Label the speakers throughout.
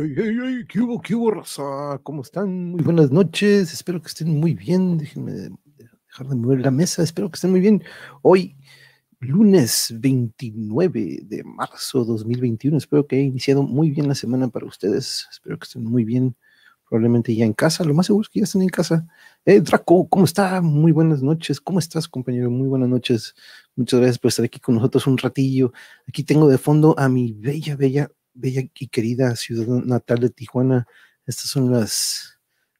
Speaker 1: ¡Ey, qué hubo, qué hubo, raza? ¿Cómo están? Muy buenas noches. Espero que estén muy bien. Déjenme dejar de mover la mesa. Espero que estén muy bien. Hoy, lunes 29 de marzo 2021. Espero que haya iniciado muy bien la semana para ustedes. Espero que estén muy bien. Probablemente ya en casa. Lo más seguro es que ya estén en casa. Eh, Draco, ¿cómo está? Muy buenas noches. ¿Cómo estás, compañero? Muy buenas noches. Muchas gracias por estar aquí con nosotros un ratillo. Aquí tengo de fondo a mi bella, bella bella y querida ciudad natal de Tijuana. Estas son las,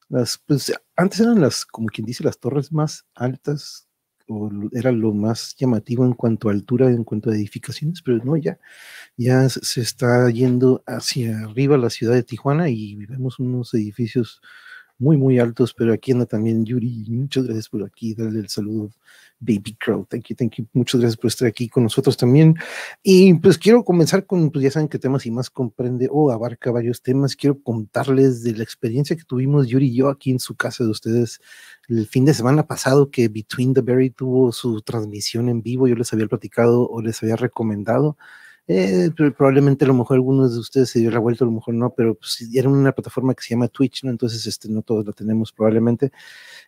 Speaker 1: las, pues antes eran las, como quien dice, las torres más altas, o era lo más llamativo en cuanto a altura, en cuanto a edificaciones, pero no, ya, ya se está yendo hacia arriba la ciudad de Tijuana y vemos unos edificios muy, muy altos, pero aquí anda también Yuri. Muchas gracias por aquí, darle el saludo, Baby Crow. Thank you, thank you. Muchas gracias por estar aquí con nosotros también. Y pues quiero comenzar con, pues ya saben qué temas y más comprende o abarca varios temas. Quiero contarles de la experiencia que tuvimos Yuri y yo aquí en su casa de ustedes el fin de semana pasado que Between the Berry tuvo su transmisión en vivo. Yo les había platicado o les había recomendado. Eh, probablemente a lo mejor algunos de ustedes se dio la vuelta, a lo mejor no, pero pues, era una plataforma que se llama Twitch, ¿no? Entonces, este, no todos la tenemos probablemente.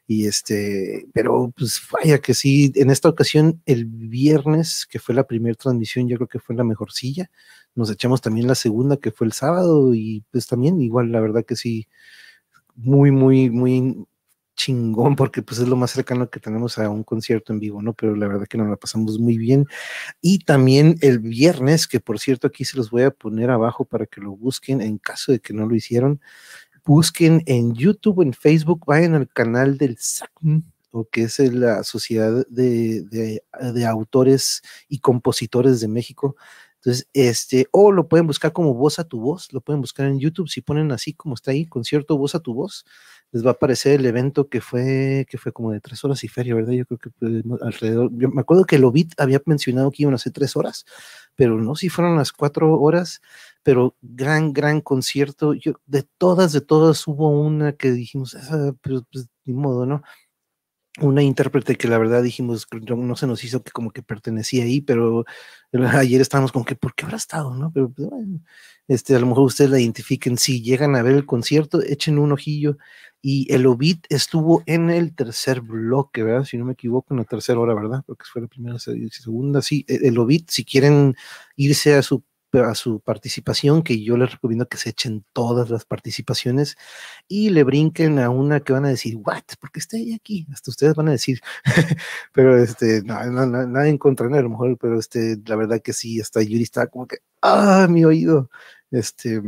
Speaker 1: Y este, pero pues vaya que sí, en esta ocasión, el viernes, que fue la primera transmisión, yo creo que fue la mejor silla. Nos echamos también la segunda, que fue el sábado, y pues también igual, la verdad que sí, muy, muy, muy chingón porque pues es lo más cercano que tenemos a un concierto en vivo, ¿no? Pero la verdad que nos la pasamos muy bien. Y también el viernes, que por cierto aquí se los voy a poner abajo para que lo busquen en caso de que no lo hicieron. Busquen en YouTube, en Facebook, vayan al canal del SACM, o que es la Sociedad de, de, de Autores y Compositores de México. Entonces, este, o lo pueden buscar como voz a tu voz, lo pueden buscar en YouTube, si ponen así como está ahí, concierto voz a tu voz, les va a aparecer el evento que fue, que fue como de tres horas y feria, ¿verdad? Yo creo que alrededor, yo me acuerdo que el Obit había mencionado que iban a ser tres horas, pero no, si fueron las cuatro horas, pero gran, gran concierto, yo, de todas, de todas hubo una que dijimos, ah, pues, pues ni modo, ¿no? Una intérprete que la verdad dijimos, no se nos hizo que como que pertenecía ahí, pero ayer estábamos como que, ¿por qué habrá estado? ¿no? Pero pues, bueno, este, a lo mejor ustedes la identifiquen, si llegan a ver el concierto, echen un ojillo. Y el Obit estuvo en el tercer bloque, ¿verdad? Si no me equivoco, en la tercera hora, ¿verdad? Porque fue la primera, segunda, sí. E, el Obit, si quieren irse a su a su participación, que yo les recomiendo que se echen todas las participaciones y le brinquen a una que van a decir, ¿what? ¿Por qué está ella aquí? Hasta ustedes van a decir, pero este, no, no, no, nada en contra, a lo mejor, pero este, la verdad que sí, hasta Yuri está como que, ah, mi oído, este,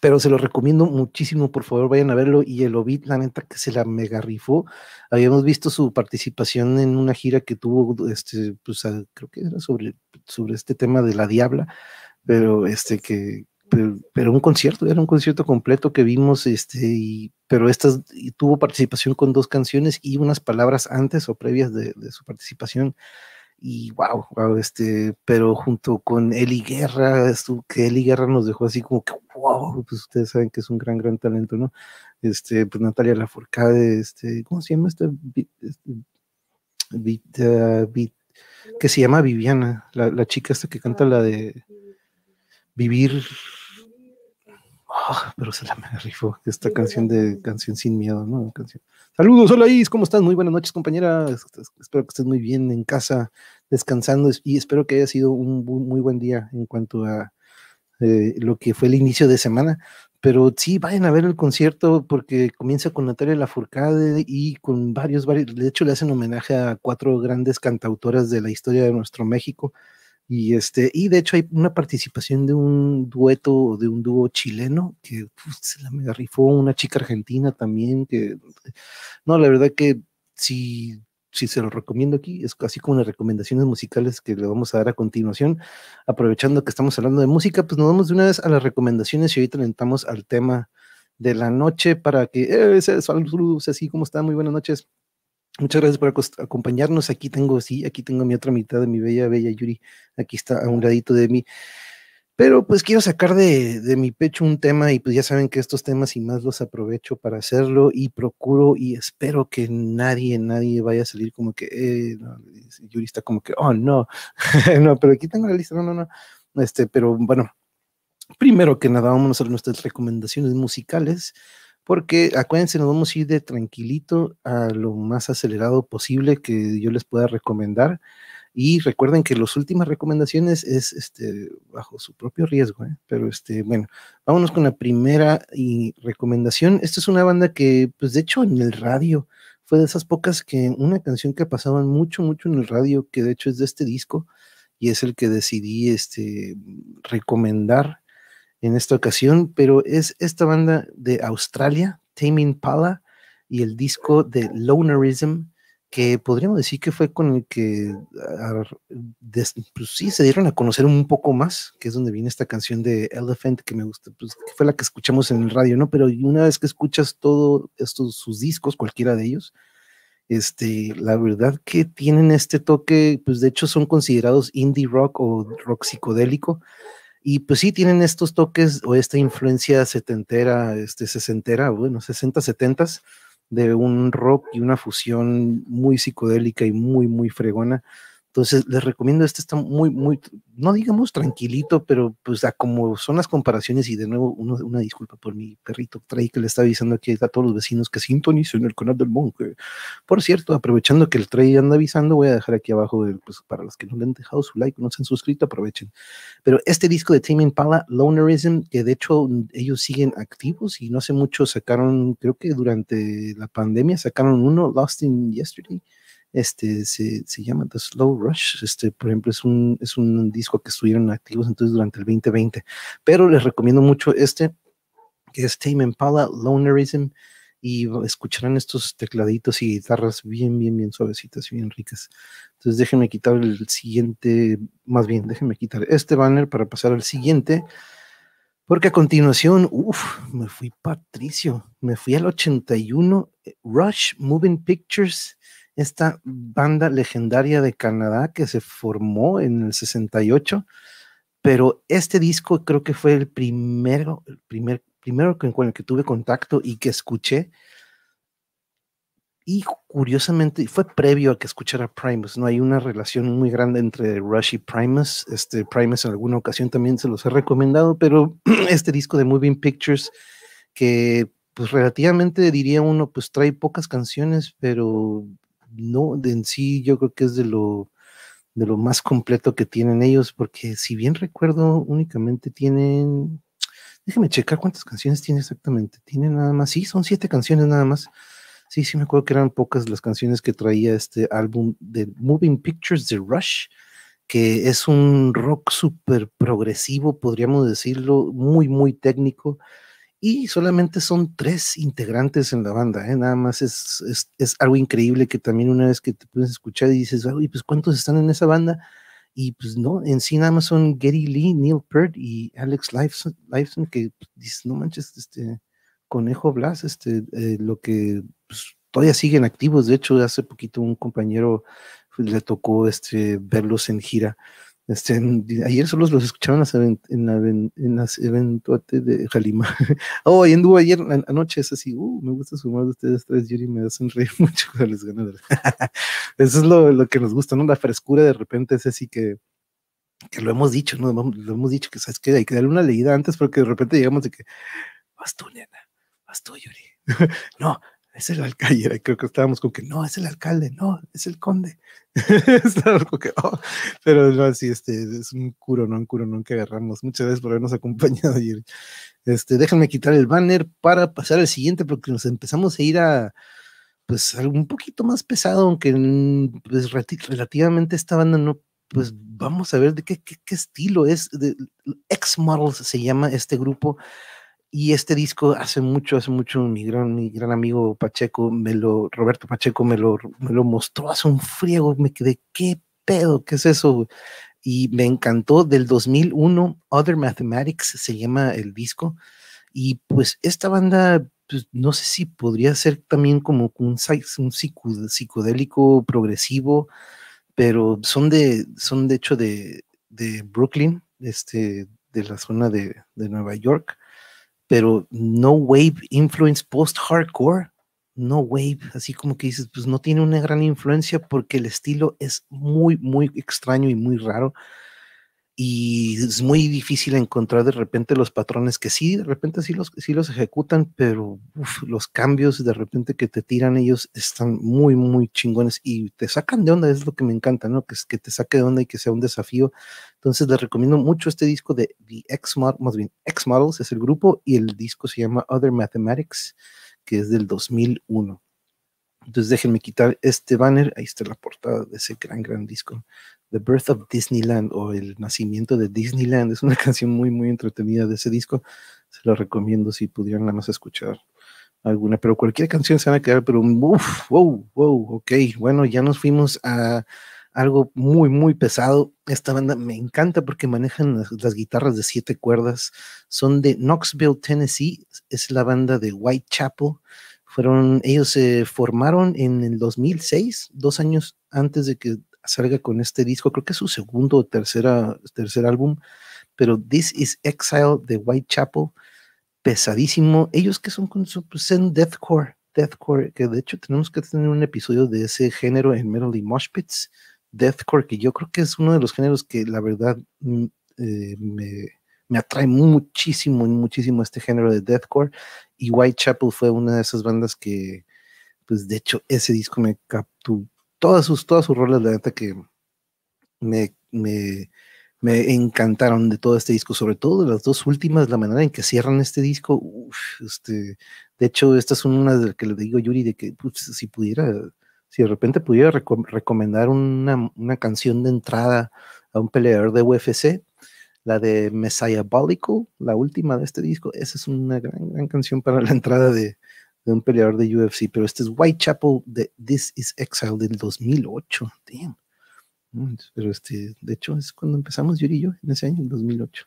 Speaker 1: pero se lo recomiendo muchísimo, por favor, vayan a verlo. Y el Ovid, la neta, que se la mega rifó. Habíamos visto su participación en una gira que tuvo, este, pues creo que era sobre, sobre este tema de la Diabla, pero este que, pero, un concierto, era un concierto completo que vimos, este, y, pero estas, y tuvo participación con dos canciones y unas palabras antes o previas de, de su participación y wow, wow, este, pero junto con Eli Guerra, esto, que Eli Guerra nos dejó así como que wow, pues ustedes saben que es un gran, gran talento, ¿no? Este, pues Natalia Lafourcade, este, ¿cómo se llama esta? Este, que se llama Viviana, la, la chica esta que canta la de Vivir Ah, pero se la me rifó esta canción de Canción Sin Miedo, ¿no? Canción. Saludos, hola Is, ¿cómo estás? Muy buenas noches, compañera. Espero que estés muy bien en casa, descansando y espero que haya sido un muy buen día en cuanto a eh, lo que fue el inicio de semana. Pero sí, vayan a ver el concierto porque comienza con Natalia Lafourcade y con varios, varios, de hecho le hacen homenaje a cuatro grandes cantautoras de la historia de nuestro México y, este, y de hecho hay una participación de un dueto, de un dúo chileno, que se la me rifó una chica argentina también, que no, la verdad que si, si se lo recomiendo aquí, es casi como las recomendaciones musicales que le vamos a dar a continuación, aprovechando que estamos hablando de música, pues nos vamos de una vez a las recomendaciones y ahorita entramos al tema de la noche para que, eh, saludos, así como están, muy buenas noches. Muchas gracias por acompañarnos. Aquí tengo, sí, aquí tengo mi otra mitad de mi bella, bella Yuri. Aquí está a un ladito de mí. Pero pues quiero sacar de, de, mi pecho un tema y pues ya saben que estos temas y más los aprovecho para hacerlo y procuro y espero que nadie, nadie vaya a salir como que, eh, Yuri está como que, oh no, no, pero aquí tengo la lista, no, no, no. Este, pero bueno, Primero que nada, vamos a nuestras recomendaciones musicales, porque acuérdense, nos vamos a ir de tranquilito a lo más acelerado posible que yo les pueda recomendar. Y recuerden que las últimas recomendaciones es este, bajo su propio riesgo, ¿eh? pero este, bueno, vámonos con la primera y recomendación. Esta es una banda que, pues de hecho, en el radio fue de esas pocas que una canción que pasaban mucho, mucho en el radio, que de hecho es de este disco, y es el que decidí este, recomendar en esta ocasión, pero es esta banda de Australia, Taming Pala, y el disco de Lonerism que podríamos decir que fue con el que ah, pues sí se dieron a conocer un poco más, que es donde viene esta canción de Elephant que me gusta, pues que fue la que escuchamos en el radio, ¿no? Pero una vez que escuchas todos estos sus discos, cualquiera de ellos, este, la verdad que tienen este toque, pues de hecho son considerados indie rock o rock psicodélico, y pues sí tienen estos toques o esta influencia setentera, este sesentera, bueno, sesenta, setentas, de un rock y una fusión muy psicodélica y muy, muy fregona. Entonces, les recomiendo, este está muy, muy, no digamos tranquilito, pero pues a como son las comparaciones y de nuevo una disculpa por mi perrito Trey que le está avisando aquí a todos los vecinos que sintonicen el canal del monje. Por cierto, aprovechando que el Trey anda avisando, voy a dejar aquí abajo, pues, para los que no le han dejado su like, no se han suscrito, aprovechen. Pero este disco de Tame Impala, Lonerism, que de hecho ellos siguen activos y no hace mucho sacaron, creo que durante la pandemia sacaron uno, Lost in Yesterday este, se, se, llama The Slow Rush, este, por ejemplo, es un, es un disco que estuvieron activos entonces durante el 2020, pero les recomiendo mucho este, que es Tame Impala, Lonerism, y escucharán estos tecladitos y guitarras bien, bien, bien suavecitas, bien ricas. Entonces déjenme quitar el siguiente, más bien, déjenme quitar este banner para pasar al siguiente, porque a continuación, uff, me fui Patricio, me fui al 81, eh, Rush Moving Pictures, esta banda legendaria de Canadá que se formó en el 68, pero este disco creo que fue el primero, el primer, primero con el que tuve contacto y que escuché. Y curiosamente, fue previo a que escuchara Primus, ¿no? Hay una relación muy grande entre Rush y Primus. Este, Primus en alguna ocasión también se los he recomendado, pero este disco de Moving Pictures, que pues relativamente diría uno, pues trae pocas canciones, pero no, de en sí yo creo que es de lo, de lo más completo que tienen ellos, porque si bien recuerdo, únicamente tienen, déjame checar cuántas canciones tiene exactamente, tienen nada más, sí, son siete canciones nada más. Sí, sí, me acuerdo que eran pocas las canciones que traía este álbum de Moving Pictures de Rush, que es un rock súper progresivo, podríamos decirlo, muy, muy técnico y solamente son tres integrantes en la banda, ¿eh? nada más es, es, algo increíble que también una vez que te puedes escuchar y dices, pues ¿cuántos están en esa banda? Y pues no, en sí nada más son Gary Lee, Neil Peart y Alex Lifeson, que pues, dices, no manches, este Conejo Blas, este, eh, lo que pues, todavía siguen activos, de hecho hace poquito un compañero pues, le tocó este, verlos en gira este, ayer solo los escucharon en, en, en, las eventos de Jalima. oh, ahí anduvo ayer anoche, es así, uh, me gusta sumar de ustedes tres, Yuri, me hacen reír mucho cuando les gano. Eso es lo, lo, que nos gusta, ¿no? La frescura de repente es así que, que lo hemos dicho, ¿no? Lo hemos dicho que, ¿sabes qué? Hay que darle una leída antes porque de repente llegamos de que, vas tú, nena, vas tú, Yuri. no, es el alcalde, creo que estábamos con que no, es el alcalde, no, es el conde. que, oh, pero no, así, este, es un curo, no un curo, no que agarramos. Muchas gracias por habernos acompañado ayer. Este, déjenme quitar el banner para pasar al siguiente, porque nos empezamos a ir a, pues, algo un poquito más pesado, aunque pues, relativamente esta banda no, pues, vamos a ver de qué, qué, qué estilo es. De, X-Models se llama este grupo y este disco hace mucho, hace mucho, mi gran, mi gran amigo Pacheco, me lo, Roberto Pacheco me lo, me lo mostró hace un friego, me quedé, ¿qué pedo? ¿Qué es eso? Y me encantó, del 2001, Other Mathematics se llama el disco, y pues esta banda, pues no sé si podría ser también como un, un psicodélico progresivo, pero son de, son de hecho de, de Brooklyn, este, de la zona de, de Nueva York pero no wave influence post-hardcore, no wave, así como que dices, pues no tiene una gran influencia porque el estilo es muy, muy extraño y muy raro. Y es muy difícil encontrar de repente los patrones que sí, de repente sí los, sí los ejecutan, pero los cambios de repente que te tiran ellos están muy, muy chingones y te sacan de onda, es lo que me encanta, ¿no? Que, es, que te saque de onda y que sea un desafío. Entonces les recomiendo mucho este disco de The X Models, más bien X Models es el grupo y el disco se llama Other Mathematics, que es del 2001. Entonces déjenme quitar este banner, ahí está la portada de ese gran, gran disco. The Birth of Disneyland o El Nacimiento de Disneyland. Es una canción muy, muy entretenida de ese disco. Se la recomiendo si pudieran nada más escuchar alguna, pero cualquier canción se van a quedar, pero uff, wow, wow, ok. Bueno, ya nos fuimos a algo muy, muy pesado. Esta banda me encanta porque manejan las, guitarras de siete cuerdas. Son de Knoxville, Tennessee. Es la banda de Whitechapel. Fueron, ellos se formaron en el 2006, dos años antes de que salga con este disco, creo que es su segundo o tercera, tercer álbum, pero This is Exile de Whitechapel, pesadísimo. Ellos que son con su pues, deathcore, deathcore, que de hecho tenemos que tener un episodio de ese género en Melody Moshpits, deathcore, que yo creo que es uno de los géneros que la verdad mm, eh, me, me, atrae muchísimo, muchísimo este género de deathcore, y Whitechapel fue una de esas bandas que, pues de hecho, ese disco me capturó todas sus, todas sus rolas, la neta que me, me, me, encantaron de todo este disco, sobre todo de las dos últimas, la manera en que cierran este disco, este, de hecho, estas son unas de las que le digo a Yuri de que pues, si pudiera, si de repente pudiera recomendar una, una, canción de entrada a un peleador de UFC, la de Messiah Bolical, la última de este disco, esa es una gran, gran canción para la entrada de, de un peleador de UFC, pero este es Whitechapel de This is Exile del 2008. Damn. Mm, pero este, de hecho, es cuando empezamos Yuri y yo, en ese año, en 2008.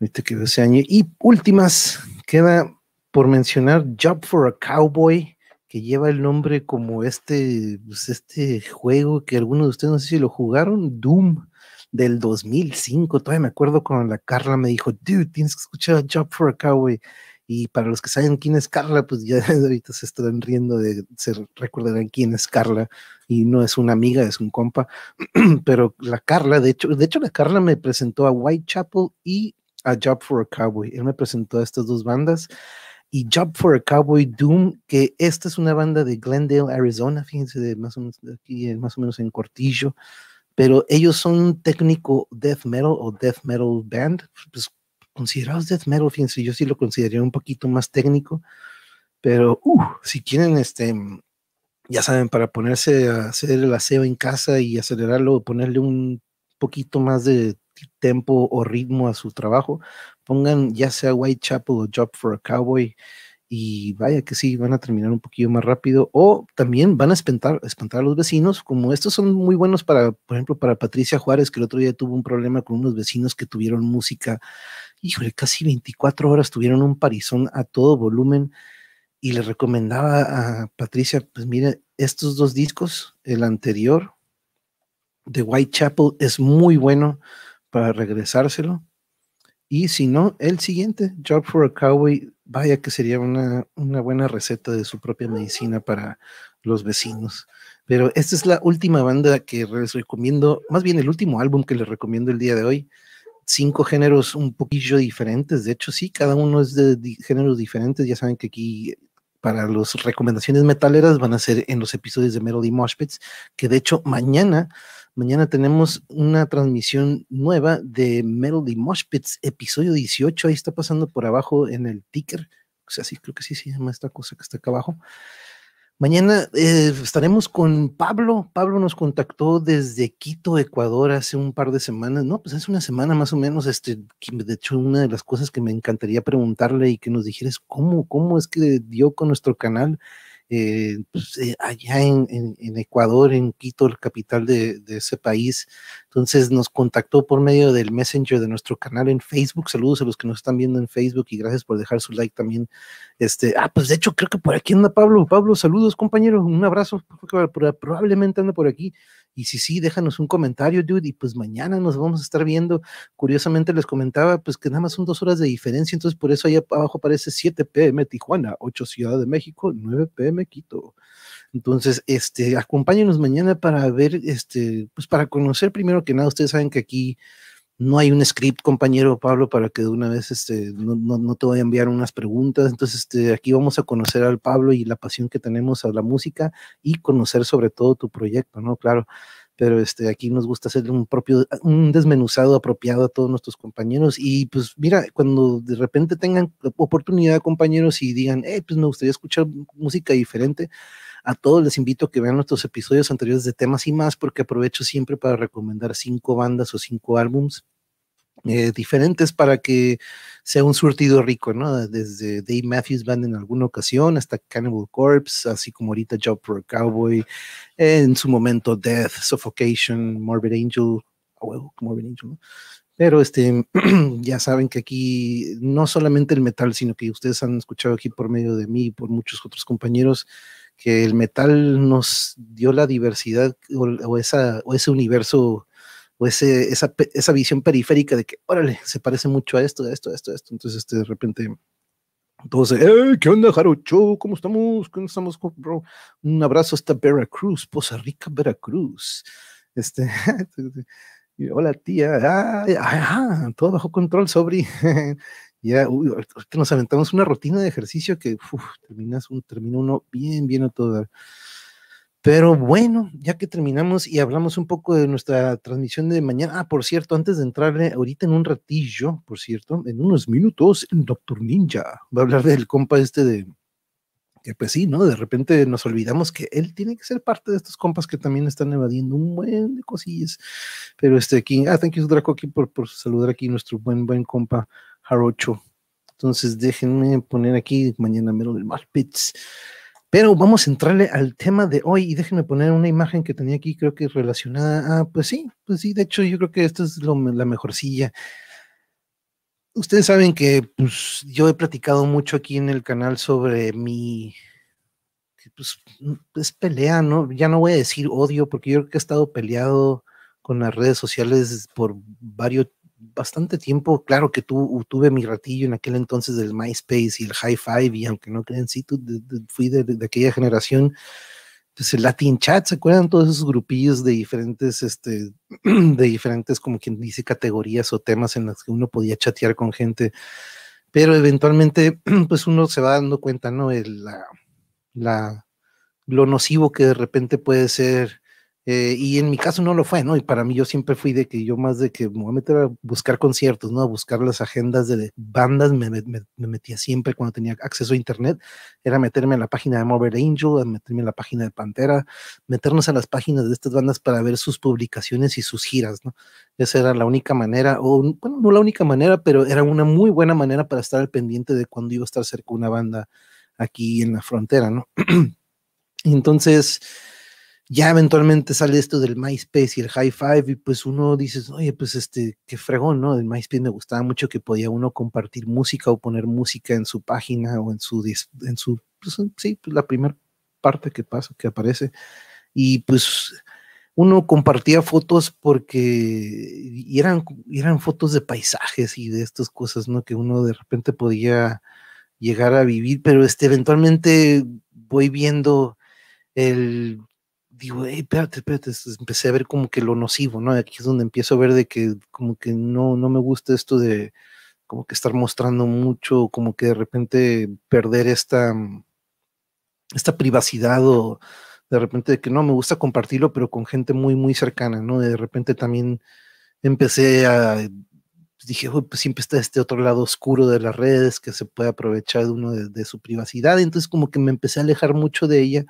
Speaker 1: Ahorita quedó ese año. Y últimas, queda por mencionar Job for a Cowboy, que lleva el nombre como este, pues este juego que algunos de ustedes no sé si lo jugaron, Doom del 2005. Todavía me acuerdo cuando la Carla me dijo, dude, tienes que escuchar Job for a Cowboy. Y para los que saben quién es Carla, pues ya ahorita se están riendo de, se recordarán quién es Carla. Y no es una amiga, es un compa. Pero la Carla, de hecho, de hecho la Carla me presentó a Whitechapel y a Job for a Cowboy. Él me presentó a estas dos bandas. Y Job for a Cowboy Doom, que esta es una banda de Glendale, Arizona, fíjense, de más o menos de aquí, más o menos en Cortillo. Pero ellos son técnico death metal o death metal band, pues considerados death metal, fíjense, yo sí lo consideraría un poquito más técnico, pero uh, si quieren, este, ya saben, para ponerse a hacer el aseo en casa y acelerarlo, ponerle un poquito más de tempo o ritmo a su trabajo, pongan ya sea Whitechapel o Job for a Cowboy y vaya que sí, van a terminar un poquito más rápido o también van a espantar, espantar a los vecinos, como estos son muy buenos para, por ejemplo, para Patricia Juárez, que el otro día tuvo un problema con unos vecinos que tuvieron música híjole, casi 24 horas tuvieron un parizón a todo volumen y le recomendaba a Patricia, pues mire, estos dos discos, el anterior de Whitechapel es muy bueno para regresárselo. Y si no, el siguiente, Job for a Cowboy, vaya que sería una, una buena receta de su propia medicina para los vecinos. Pero esta es la última banda que les recomiendo, más bien el último álbum que les recomiendo el día de hoy cinco géneros un poquillo diferentes. De hecho, sí, cada uno es de, géneros diferentes. Ya saben que aquí para las recomendaciones metaleras van a ser en los episodios de Melody Moshpits, que de hecho mañana, mañana tenemos una transmisión nueva de Melody Moshpits, episodio 18. Ahí está pasando por abajo en el ticker. O sea, sí, creo que sí se llama esta cosa que está acá abajo. Mañana eh, estaremos con Pablo. Pablo nos contactó desde Quito, Ecuador, hace un par de semanas, no, pues hace una semana más o menos. Este, de hecho, una de las cosas que me encantaría preguntarle y que nos dijera es cómo, cómo es que dio con nuestro canal eh, pues, eh, allá en, Ecuador, en Quito, la capital de, ese país. Entonces nos contactó por medio del Messenger de nuestro canal en Facebook. Saludos a los que nos están viendo en Facebook y gracias por dejar su like también. Este, ah, pues de hecho creo que por aquí anda Pablo. Pablo, saludos compañero, un abrazo. Probablemente anda por aquí. Y si sí, déjanos un comentario, dude, y pues mañana nos vamos a estar viendo. Curiosamente les comentaba, pues que nada más son dos horas de diferencia, entonces por eso ahí abajo aparece 7 pm Tijuana, 8 Ciudad de México, 9 pm Quito. Entonces, este, acompáñenos mañana para ver, este, pues para conocer primero que nada, ustedes saben que aquí no hay un script, compañero Pablo, para que de una vez este, no, no, te voy a enviar unas preguntas. Entonces, este, aquí vamos a conocer al Pablo y la pasión que tenemos a la música y conocer sobre todo tu proyecto, ¿no? Claro. Pero este, aquí nos gusta hacer un propio, un desmenuzado apropiado a todos nuestros compañeros. Y pues mira, cuando de repente tengan oportunidad, compañeros, y digan, eh, pues me gustaría escuchar música diferente, a todos les invito a que vean nuestros episodios anteriores de temas y más, porque aprovecho siempre para recomendar cinco bandas o cinco álbums eh, diferentes para que sea un surtido rico, ¿no? Desde Dave Matthews Band en alguna ocasión hasta Cannibal Corpse, así como ahorita Job for a Cowboy, en su momento Death, Suffocation, Morbid Angel, oh, Morbid Angel, ¿no? Pero este, ya saben que aquí no solamente el metal, sino que ustedes han escuchado aquí por medio de mí y por muchos otros compañeros, que el metal nos dio la diversidad o, esa, o ese universo ese, esa, esa, visión periférica de que, órale, se parece mucho a esto, a esto, a esto, a esto. Entonces, este, de repente, todos, eh, ¿qué onda, Jarocho? ¿Cómo estamos? ¿Cómo estamos, bro? Un abrazo hasta Veracruz, Poza Rica, Veracruz. Este, hola, tía. Ah, todo bajo control, sobri. ya, uy, ahorita nos aventamos una rutina de ejercicio que terminas un, termina uno bien, bien a todo. Pero bueno, ya que terminamos y hablamos un poco de nuestra transmisión de mañana. Ah, por cierto, antes de entrarle ahorita en un ratillo, por cierto, en unos minutos, el Doctor Ninja va a hablar del compa este de, que pues sí, ¿no? De repente nos olvidamos que él tiene que ser parte de estos compas que también están evadiendo un buen de cosillas. Pero este aquí, ah, thank you Draco aquí por, saludar aquí nuestro buen, buen compa Jarocho. Entonces déjenme poner aquí mañana mero del Malpits. Pero vamos a entrarle al tema de hoy y déjenme poner una imagen que tenía aquí, creo que relacionada. Ah, pues sí, pues sí, de hecho yo creo que esta es lo, la mejorcilla. Ustedes saben que pues, yo he platicado mucho aquí en el canal sobre mi pues, es pelea, ¿no? Ya no voy a decir odio, porque yo creo que he estado peleado con las redes sociales por varios, bastante tiempo, claro que tu, tuve mi ratillo en aquel entonces del MySpace y el High Five, y aunque no crean, sí, tú, fui de, aquella generación, pues el Latin Chat, ¿se acuerdan? Todos esos grupillos de diferentes, este, de diferentes, como quien dice, categorías o temas en los que uno podía chatear con gente, pero eventualmente, pues uno se va dando cuenta, ¿no? El, la, lo nocivo que de repente puede ser eh, y en mi caso no lo fue, ¿no? Y para mí yo siempre fui de que yo más de que me voy a meter a buscar conciertos, ¿no? A buscar las agendas de bandas, me, metía siempre cuando tenía acceso a internet, era meterme a la página de Morbid Angel, a meterme a la página de Pantera, meternos a las páginas de estas bandas para ver sus publicaciones y sus giras, ¿no? Esa era la única manera, o bueno, no la única manera, pero era una muy buena manera para estar al pendiente de cuando iba a estar cerca una banda aquí en la frontera, ¿no? Entonces, ya eventualmente sale esto del MySpace y el High Five y pues uno dice, oye, pues este, qué fregón, ¿no? El MySpace me gustaba mucho que podía uno compartir música o poner música en su página o en su, en su, pues, sí, pues la primera parte que pasa, que aparece. Y pues uno compartía fotos porque y eran, eran fotos de paisajes y de estas cosas, ¿no? Que uno de repente podía llegar a vivir, pero este, eventualmente voy viendo el digo, hey, espérate, espérate, empecé a ver como que lo nocivo, ¿no? Aquí es donde empiezo a ver de que como que no, no me gusta esto de como que estar mostrando mucho, como que de repente perder esta, mm, esta privacidad o de repente de que no, me gusta compartirlo, pero con gente muy, muy cercana, ¿no? De repente también empecé a, pues dije, pues siempre está este otro lado oscuro de las redes que se puede aprovechar de uno de su privacidad, entonces como que me empecé a alejar mucho de ella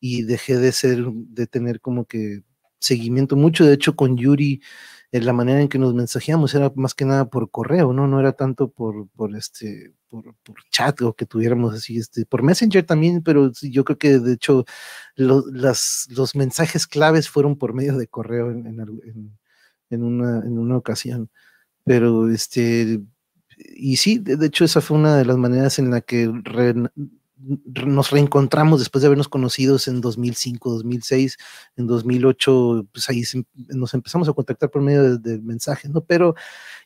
Speaker 1: y dejé de ser, de tener como que seguimiento mucho. De hecho, con Yuri, en eh, la manera en que nos mensajeamos era más que nada por correo, ¿no? No era tanto por, por este, por, por chat o que tuviéramos así, este, por Messenger también, pero yo creo que de hecho las, los mensajes claves fueron por medio de correo en, en, en, una, en una ocasión. Pero este, y sí, de, hecho esa fue una de las maneras en la que nos reencontramos después de habernos conocidos en 2005, 2006, en 2008, pues ahí nos empezamos a contactar por medio de, mensajes, ¿no? Pero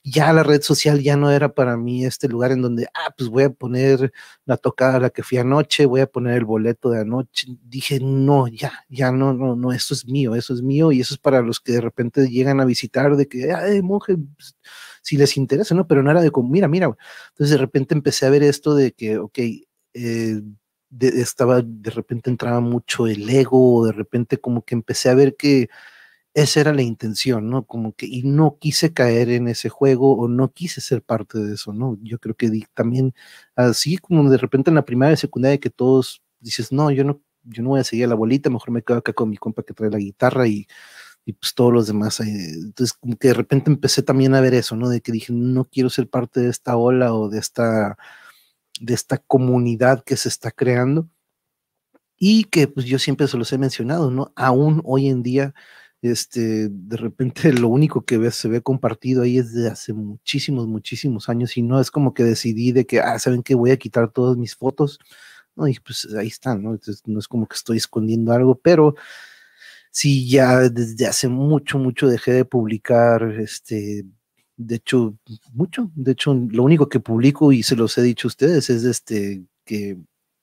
Speaker 1: ya la red social ya no era para mí este lugar en donde, ah, pues voy a poner la tocada a la que fui anoche, voy a poner el boleto de anoche. Dije, no, ya, ya no, no, no, eso es mío, eso es mío y eso es para los que de repente llegan a visitar de que, ay, monje, pues, si les interesa, ¿no? Pero no era de como, mira, mira. Entonces de repente empecé a ver esto de que, ok, eh, estaba, de repente entraba mucho el ego, de repente como que empecé a ver que esa era la intención, ¿no? Como que, y no quise caer en ese juego o no quise ser parte de eso, ¿no? Yo creo que también, así como de repente en la primaria y secundaria que todos dices, no, yo no, yo no voy a seguir a la bolita, mejor me quedo acá con mi compa que trae la guitarra y, y pues todos los demás. Eh, entonces, como que de repente empecé también a ver eso, ¿no? De que dije, no quiero ser parte de esta ola o de esta de esta comunidad que se está creando y que pues yo siempre se los he mencionado, ¿no? Aún hoy en día, este, de repente lo único que se ve compartido ahí es de hace muchísimos, muchísimos años y no es como que decidí de que, ah, ¿saben que Voy a quitar todas mis fotos. No, y pues ahí están, ¿no? Entonces, no es como que estoy escondiendo algo, pero sí ya desde hace mucho, mucho dejé de publicar, este, de hecho, mucho. De hecho, lo único que publico y se los he dicho a ustedes es este que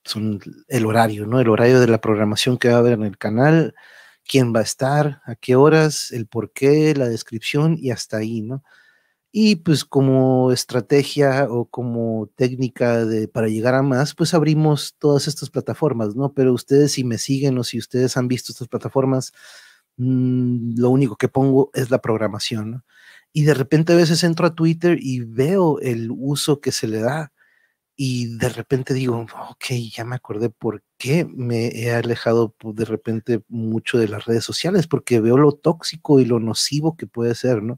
Speaker 1: son el horario, ¿no? El horario de la programación que va a haber en el canal, quién va a estar, a qué horas, el por qué, la descripción y hasta ahí, ¿no? Y pues como estrategia o como técnica de, para llegar a más, pues abrimos todas estas plataformas, ¿no? Pero ustedes si me siguen o si ustedes han visto estas plataformas, mm, lo único que pongo es la programación, ¿no? Y de repente a veces entro a Twitter y veo el uso que se le da y de repente digo, ok, ya me acordé por qué me he alejado pues, de repente mucho de las redes sociales, porque veo lo tóxico y lo nocivo que puede ser, ¿no?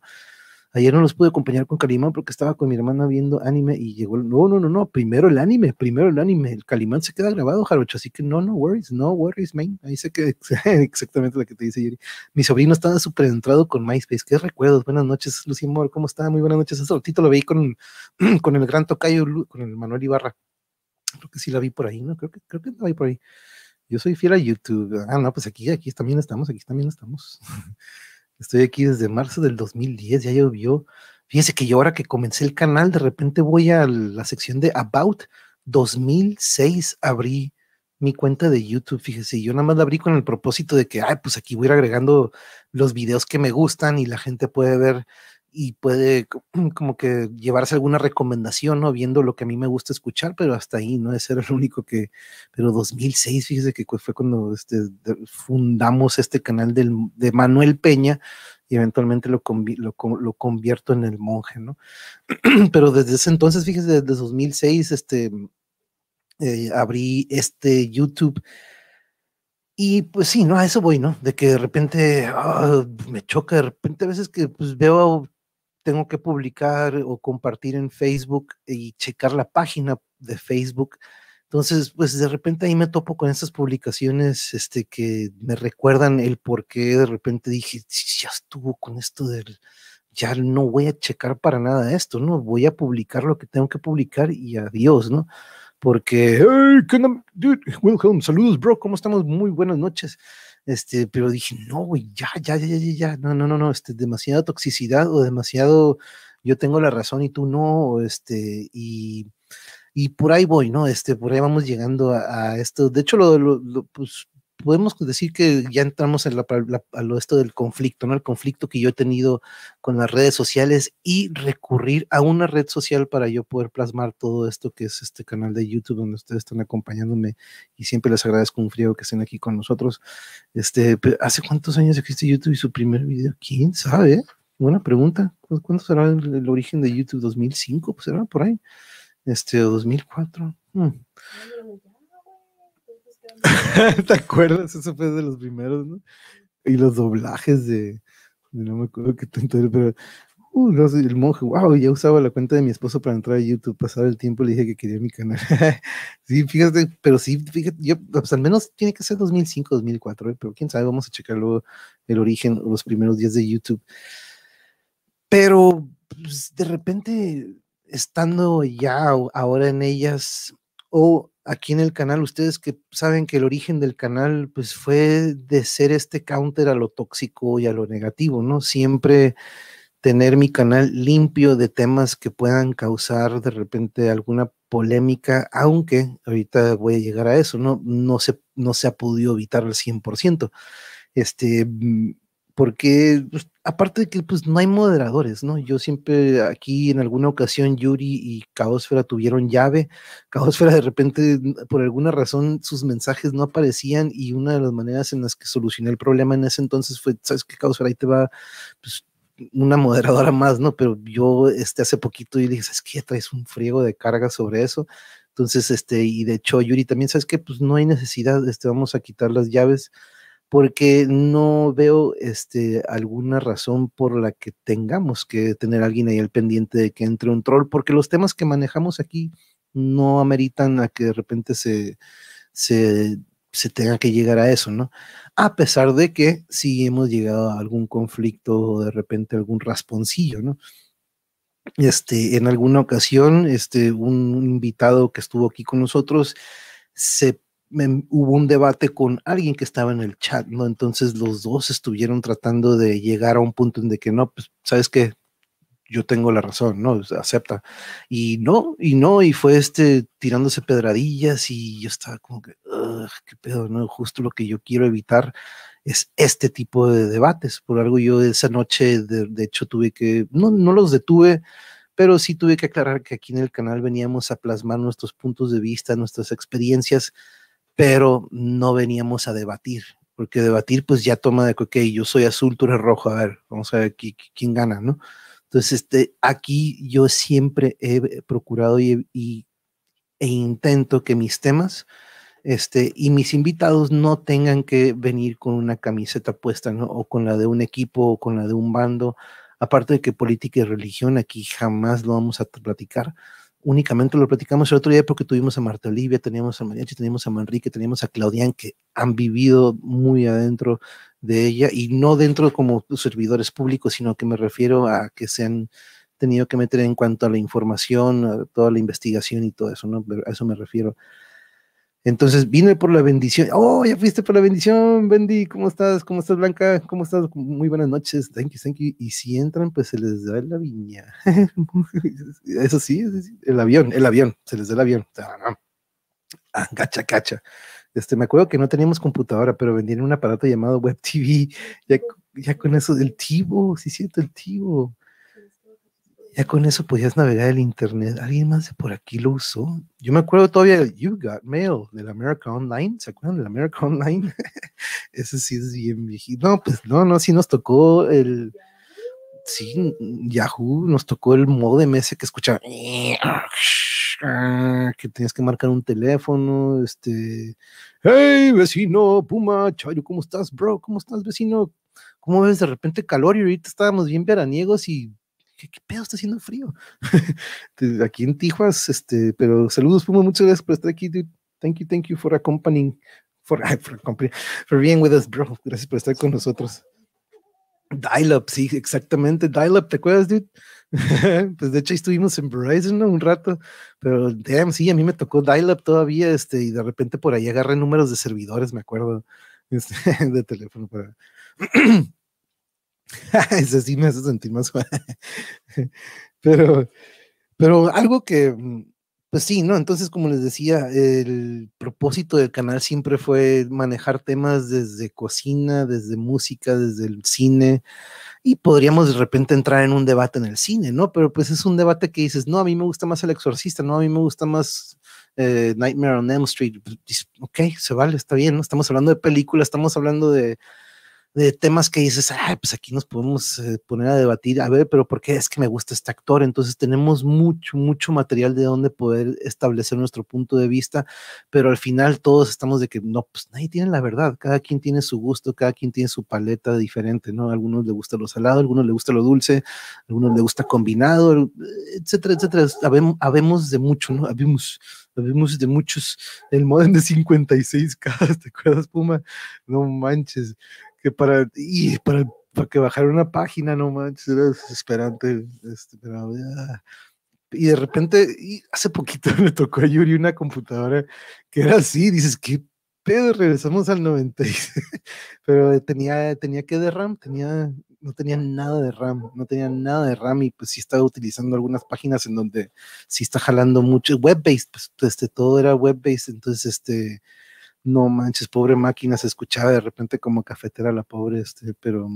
Speaker 1: Ayer no los pude acompañar con Calimán porque estaba con mi hermana viendo anime y llegó el, no, no, no, no, primero el anime, primero el anime, el Calimán se queda grabado, Jarocho, así que no, no worries, no worries, man, ahí se queda exactamente lo que te dice Yuri. Mi sobrino estaba súper entrado con MySpace, qué recuerdos, buenas noches, Lucía Amor, ¿cómo está? Muy buenas noches, hace ratito lo vi con, con el gran tocayo, con el Manuel Ibarra, creo que sí la vi por ahí, ¿no? Creo que, creo que la vi por ahí. Yo soy fiel a YouTube. Ah, no, pues aquí, aquí también estamos, aquí también estamos. Estoy aquí desde marzo del 2010, ya llovió. Fíjense que yo ahora que comencé el canal, de repente voy a la sección de About 2006, abrí mi cuenta de YouTube, fíjese, yo nada más la abrí con el propósito de que, ay, pues aquí voy a ir agregando los videos que me gustan y la gente puede ver y puede como que llevarse alguna recomendación, ¿no? Viendo lo que a mí me gusta escuchar, pero hasta ahí, ¿no? Ese era el único que, pero 2006, fíjese que fue cuando este, fundamos este canal del, de Manuel Peña y eventualmente lo, lo, lo, convierto en el monje, ¿no? pero desde ese entonces, fíjese, desde 2006, este, eh, abrí este YouTube. Y pues sí, ¿no? A eso voy, ¿no? De que de repente ah, me choca, de repente a veces que pues veo tengo que publicar o compartir en Facebook y checar la página de Facebook. Entonces, pues de repente ahí me topo con estas publicaciones este, que me recuerdan el por qué de repente dije, ya estuvo con esto del, ya no voy a checar para nada esto, ¿no? Voy a publicar lo que tengo que publicar y adiós, ¿no? Porque, hey. Dude, welcome, saludos, bro, ¿cómo estamos? Muy buenas noches. Este, pero dije, no, güey, ya, ya, ya, ya, ya, no, no, no, no, este, demasiada toxicidad o demasiado, yo tengo la razón y tú no, este, y, y por ahí voy, ¿no? Este, por ahí vamos llegando a, esto. De hecho, lo, lo, pues, podemos decir que ya entramos en la, a lo esto del conflicto, ¿no? El conflicto que yo he tenido con las redes sociales y recurrir a una red social para yo poder plasmar todo esto que es este canal de YouTube donde ustedes están acompañándome y siempre les agradezco un frío que estén aquí con nosotros. Este, ¿hace cuántos años existe YouTube y su primer video? ¿Quién sabe? Buena pregunta. ¿Cuánto será el, origen de YouTube? ¿2005? Pues será por ahí. Este, 2004. Hmm. ¿Te acuerdas? Eso fue de los primeros, ¿no? Y los doblajes de, no me acuerdo qué tanto era, pero uh, el monje, wow, ya usaba la cuenta de mi esposo para entrar a YouTube, pasaba el tiempo, le dije que quería mi canal. sí, fíjate, pero sí, fíjate, yo, pues al menos tiene que ser 2005, 2004, ¿eh? pero quién sabe, vamos a checar luego el origen, los primeros días de YouTube. Pero pues, de repente, estando ya ahora en ellas, o aquí en el canal, ustedes que saben que el origen del canal pues fue de ser este counter a lo tóxico y a lo negativo, ¿no? Siempre tener mi canal limpio de temas que puedan causar de repente alguna polémica, aunque ahorita voy a llegar a eso, ¿no? No se, no se ha podido evitar al 100%. Este, mm, porque pues, aparte de que pues no hay moderadores, ¿no? Yo siempre aquí en alguna ocasión Yuri y Caosfera tuvieron llave, Caosfera de repente por alguna razón sus mensajes no aparecían y una de las maneras en las que solucioné el problema en ese entonces fue, ¿sabes qué Caosfera? Ahí te va pues, una moderadora más, ¿no? Pero yo este, hace poquito y dije, ¿sabes qué? Traes un friego de carga sobre eso. Entonces, este, y de hecho, Yuri también, ¿sabes qué? Pues no hay necesidad, este, vamos a quitar las llaves porque no veo este, alguna razón por la que tengamos que tener a alguien ahí al pendiente de que entre un troll, porque los temas que manejamos aquí no ameritan a que de repente se, se, tenga que llegar a eso, ¿no? A pesar de que sí hemos llegado a algún conflicto o de repente algún rasponcillo, ¿no? Este, en alguna ocasión, este, un, un invitado que estuvo aquí con nosotros se hubo un debate con alguien que estaba en el chat, ¿no? Entonces los dos estuvieron tratando de llegar a un punto en de que no, pues, ¿sabes qué? Yo tengo la razón, ¿no? acepta. Y no, y no, y fue este tirándose pedradillas y yo estaba como que, qué pedo, ¿no? Justo lo que yo quiero evitar es este tipo de debates. Por algo yo esa noche, de, de hecho, tuve que, no, no los detuve, pero sí tuve que aclarar que aquí en el canal veníamos a plasmar nuestros puntos de vista, nuestras experiencias, pero no veníamos a debatir, porque debatir pues ya toma de que, ok, yo soy azul, tú eres rojo, a ver, vamos a ver quién gana, ¿no? Entonces, este, aquí yo siempre he procurado y, e intento que mis temas este, y mis invitados no tengan que venir con una camiseta puesta, ¿no? O con la de un equipo o con la de un bando. Aparte de que política y religión aquí jamás lo vamos a platicar únicamente lo platicamos el otro día porque tuvimos a Marta Olivia, teníamos a Mariachi, teníamos a Manrique, teníamos a Claudian que han vivido muy adentro de ella y no dentro como servidores públicos, sino que me refiero a que se han tenido que meter en cuanto a la información, a toda la investigación y todo eso, ¿no? A eso me refiero. Entonces vine por la bendición. Oh, ya fuiste por la bendición, Bendy. ¿Cómo estás? ¿Cómo estás, Blanca? ¿Cómo estás? Muy buenas noches. Thank you, thank you. Y si entran, pues se les da la viña. Eso sí, el avión, el avión, se les da el avión. Ah, gacha, cacha. Este, me acuerdo que no teníamos computadora, pero vendían un aparato llamado Web TV. Ya, con eso, del Tivo, sí, cierto, el Tivo. Ya con eso podías navegar el internet. ¿Alguien más de por aquí lo usó? Yo me acuerdo todavía del You Got Mail, del America Online. ¿Se acuerdan del America Online? Ese sí es bien viejito. No, pues no, no, sí nos tocó el. Sí, Yahoo, nos tocó el modem ese que escuchaba. Que tenías que marcar un teléfono. Este. Hey, vecino, Puma, Chayo, ¿cómo estás, bro? ¿Cómo estás, vecino? ¿Cómo ves de repente calor y ahorita estábamos bien veraniegos y ¿qué, pedo está haciendo frío? aquí en Tijuas, este, pero saludos, Puma, muchas gracias por estar aquí, dude. Thank you, thank you for accompanying, for, for, for being with us, bro. Gracias por estar con nosotros. Dial-up, sí, exactamente, dial-up, ¿te acuerdas, dude? pues de hecho estuvimos en Verizon un rato, pero damn, sí, a mí me tocó dial-up todavía, este, y de repente por ahí agarré números de servidores, me acuerdo, este, de teléfono para... Eso sí me hace sentir más. pero, pero algo que, mm, pues sí, ¿no? Entonces, como les decía, el propósito del canal siempre fue manejar temas desde cocina, desde música, desde el cine, y podríamos de repente entrar en un debate en el cine, ¿no? Pero pues es un debate que dices, no, a mí me gusta más El Exorcista, no, a mí me gusta más eh, Nightmare on Elm Street. Pues, ok, se vale, está bien, ¿no? Estamos hablando de películas, estamos hablando de de temas que dices, ah, pues aquí nos podemos eh, poner a debatir, a ver, pero ¿por qué es que me gusta este actor? Entonces tenemos mucho, mucho material de donde poder establecer nuestro punto de vista, pero al final todos estamos de que no, pues nadie tiene la verdad, cada quien tiene su gusto, cada quien tiene su paleta diferente, ¿no? A algunos le gusta lo salado, a algunos le gusta lo dulce, a algunos le gusta combinado, etcétera, etcétera. Habemos, de mucho, ¿no? Habemos, habemos de muchos, el modem de 56K, ¿te acuerdas, Puma? No manches que para, y para, para que bajara una página, no manches, era desesperante. Este, pero, y de repente, y hace poquito me tocó a Yuri una computadora que era así, dices, ¿qué pedo? Regresamos al 96, pero tenía, tenía que de RAM, tenía, no tenía nada de RAM, no tenía nada de RAM y pues sí estaba utilizando algunas páginas en donde sí está jalando mucho, web-based, pues este, todo era web-based, entonces este, no manches, pobre máquina, se escuchaba de repente como cafetera la pobre, este, pero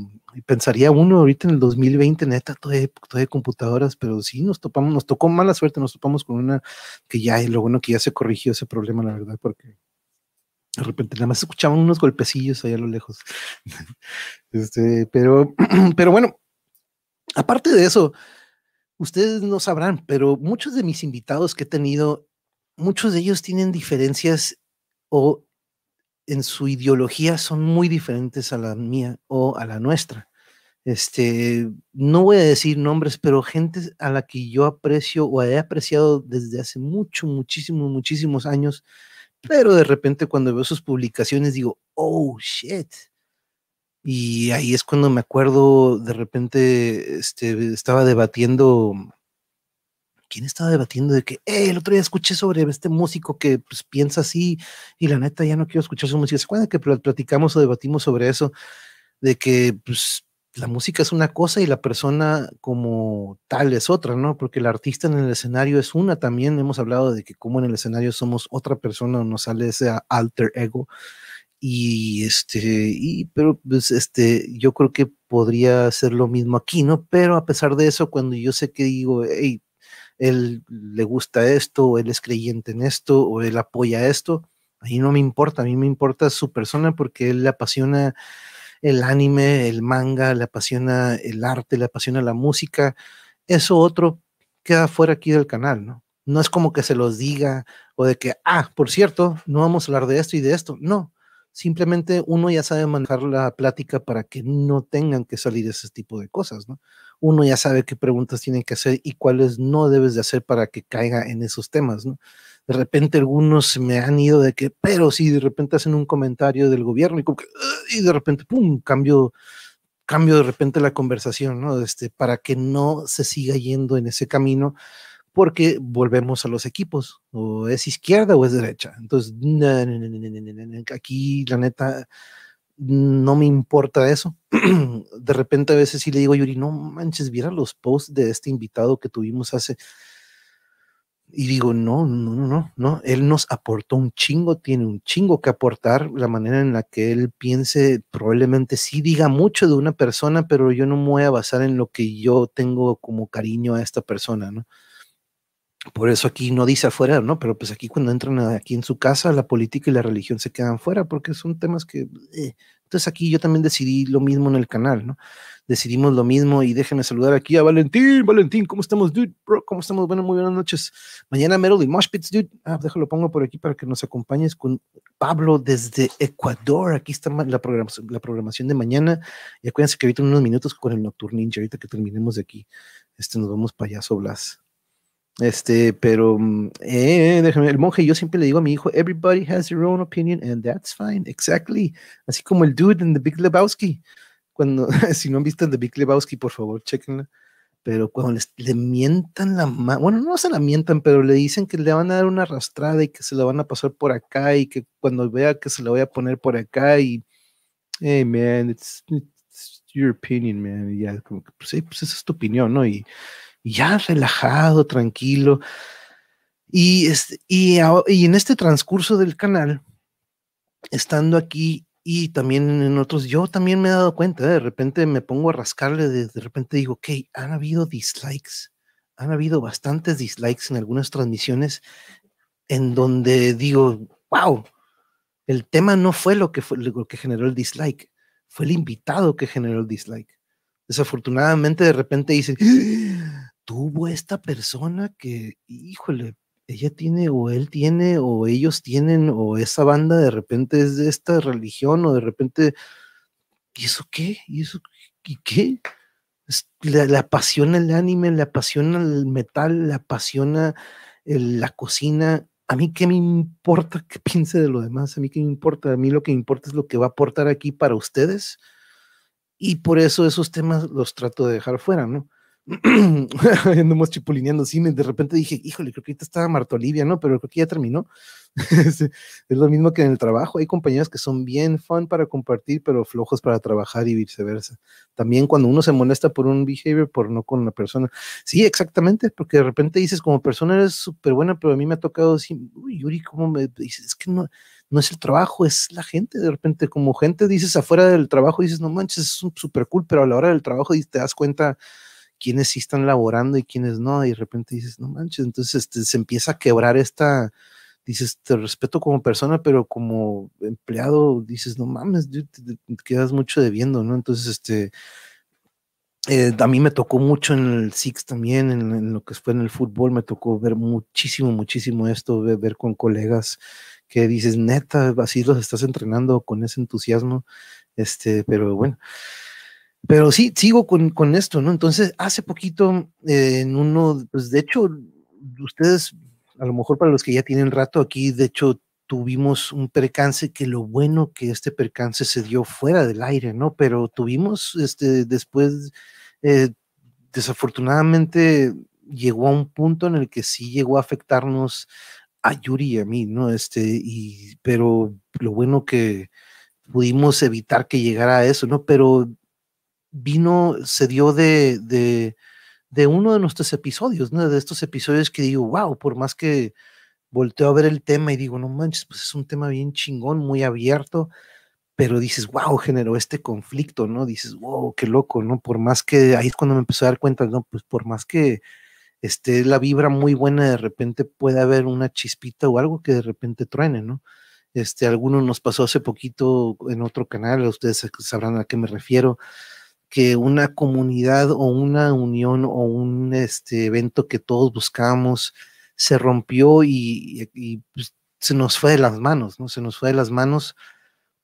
Speaker 1: pensaría uno ahorita en el 2020, neta, todo de, computadoras, pero sí nos topamos, nos tocó mala suerte, nos topamos con una que ya, y lo bueno que ya se corrigió ese problema, la verdad, porque de repente nada más escuchaban unos golpecillos allá a lo lejos. este, pero, pero bueno, aparte de eso, ustedes no sabrán, pero muchos de mis invitados que he tenido, muchos de ellos tienen diferencias o en su ideología son muy diferentes a la mía o a la nuestra. Este, no voy a decir nombres, pero gente a la que yo aprecio o he apreciado desde hace mucho, muchísimos, muchísimos años, pero de repente cuando veo sus publicaciones digo, oh, shit. Y ahí es cuando me acuerdo, de repente, este, estaba debatiendo ¿quién estaba debatiendo de que el otro día escuché sobre este músico que pues, piensa así y la neta ya no quiero escuchar su música? ¿Se acuerdan que platicamos o debatimos sobre eso? De que pues, la música es una cosa y la persona como tal es otra, ¿no? Porque el artista en el escenario es una también. Hemos hablado de que como en el escenario somos otra persona nos sale ese alter ego. Y este, y, pero pues este, yo creo que podría ser lo mismo aquí, ¿no? Pero a pesar de eso, cuando yo sé que digo, hey, él le gusta esto, o él es creyente en esto, o él apoya esto. Ahí no me importa, a mí me importa su persona porque él le apasiona el anime, el manga, le apasiona el arte, le apasiona la música. Eso otro queda fuera aquí del canal, ¿no? No es como que se los diga o de que, ah, por cierto, no vamos a hablar de esto y de esto. No, simplemente uno ya sabe manejar la plática para que no tengan que salir ese tipo de cosas, ¿no? Uno ya sabe qué preguntas tiene que hacer y cuáles no debes de hacer para que caiga en esos temas, ¿no? De repente algunos me han ido de que, pero si de repente hacen un comentario del gobierno y, y de repente, pum, cambio, cambio de repente la conversación, ¿no? Este, para que no se siga yendo en ese camino, porque volvemos a los equipos, o es izquierda o es derecha. Entonces, aquí la neta, no me importa eso. de repente a veces sí le digo Yuri, no manches, viera los posts de este invitado que tuvimos hace... Y digo, no, no, no, no, no, él nos aportó un chingo, tiene un chingo que aportar, la manera en la que él piense, probablemente sí diga mucho de una persona, pero yo no me voy a basar en lo que yo tengo como cariño a esta persona, ¿no? Por eso aquí no dice afuera, ¿no? Pero pues aquí cuando entran aquí en su casa, la política y la religión se quedan fuera porque son temas que... Eh. Entonces aquí yo también decidí lo mismo en el canal, ¿no? Decidimos lo mismo y déjenme saludar aquí a Valentín. Valentín, ¿cómo estamos, dude? Bro, ¿cómo estamos? Bueno, muy buenas noches. Mañana Meryl y Moshpits, dude. Ah, déjalo, pongo por aquí para que nos acompañes con Pablo desde Ecuador. Aquí está la programación, de mañana. Y acuérdense que ahorita en unos minutos con el Nocturninja, ahorita que terminemos de aquí, este, nos vamos para allá, Soblas. Este, pero mm, eh, déjame, el monje, yo siempre le digo a mi hijo, everybody has their own opinion and that's fine, exactly. Así como el dude en The Big Lebowski. Cuando, si no han visto The Big Lebowski, por favor, chequenla. Pero cuando les, le mientan la mano, bueno, no se la mientan, pero le dicen que le van a dar una arrastrada y que se la van a pasar por acá y que cuando vea que se la voy a poner por acá y, hey man, it's, your opinion, man. Y ya, como que, pues sí, pues esa es tu opinión, ¿no? Y, ya relajado, tranquilo. Y, este, y, y en este transcurso del canal, estando aquí y también en otros, yo también me he dado cuenta, de repente me pongo a rascarle, de, de repente digo, ok, han habido dislikes, han habido bastantes dislikes en algunas transmisiones en donde digo, wow, el tema no fue lo que, fue, lo que generó el dislike, fue el invitado que generó el dislike. Desafortunadamente de repente dicen, tuvo esta persona que, híjole, ella tiene o él tiene o ellos tienen o esa banda de repente es de esta religión o de repente, ¿y eso qué? ¿Y eso y qué? Le, apasiona el anime, le apasiona el metal, le apasiona la cocina. A mí qué me importa que piense de lo demás, a mí qué me importa, a mí lo que me importa es lo que va a aportar aquí para ustedes y por eso esos temas los trato de dejar fuera, ¿no? andamos chipulineando cine, de repente dije, híjole, creo que ahorita estaba Marta Olivia, ¿no? Pero creo que ya terminó. es, lo mismo que en el trabajo, hay compañeros que son bien fun para compartir, pero flojos para trabajar y viceversa. También cuando uno se molesta por un behavior, por no con la persona. Sí, exactamente, porque de repente dices, como persona eres súper buena, pero a mí me ha tocado decir, uy, Yuri, ¿cómo me dices? Es que no, no es el trabajo, es la gente. De repente, como gente dices afuera del trabajo, dices, no manches, es súper cool, pero a la hora del trabajo te das cuenta quiénes sí están laborando y quiénes no, y de repente dices, no manches, entonces este, se empieza a quebrar esta, dices, te respeto como persona, pero como empleado dices, no mames, quedas mucho debiendo, ¿no? Entonces, este, eh, a mí me tocó mucho en el Six también, en, lo que fue en el fútbol, me tocó ver muchísimo, muchísimo esto, ver, ver, con colegas que dices, neta, así los estás entrenando con ese entusiasmo, este, pero bueno. Pero sí, sigo con, con esto, ¿no? Entonces, hace poquito, eh, en uno, pues de hecho, ustedes, a lo mejor para los que ya tienen rato aquí, de hecho, tuvimos un percance que lo bueno que este percance se dio fuera del aire, ¿no? Pero tuvimos, este, después, eh, desafortunadamente, llegó a un punto en el que sí llegó a afectarnos a Yuri y a mí, ¿no? Este, y, pero lo bueno que pudimos evitar que llegara a eso, ¿no? Pero vino, se dio de, de, uno de nuestros episodios, ¿no? De estos episodios que digo, wow, por más que volteo a ver el tema y digo, no manches, pues es un tema bien chingón, muy abierto, pero dices, wow, generó este conflicto, ¿no? Dices, wow, qué loco, ¿no? Por más que, ahí es cuando me empezó a dar cuenta, ¿no? Pues por más que esté la vibra muy buena, de repente puede haber una chispita o algo que de repente truene, ¿no? Este, alguno nos pasó hace poquito en otro canal, ustedes sabrán a qué me refiero, que una comunidad o una unión o un este, evento que todos buscábamos se rompió y, pues, se nos fue de las manos, ¿no? Se nos fue de las manos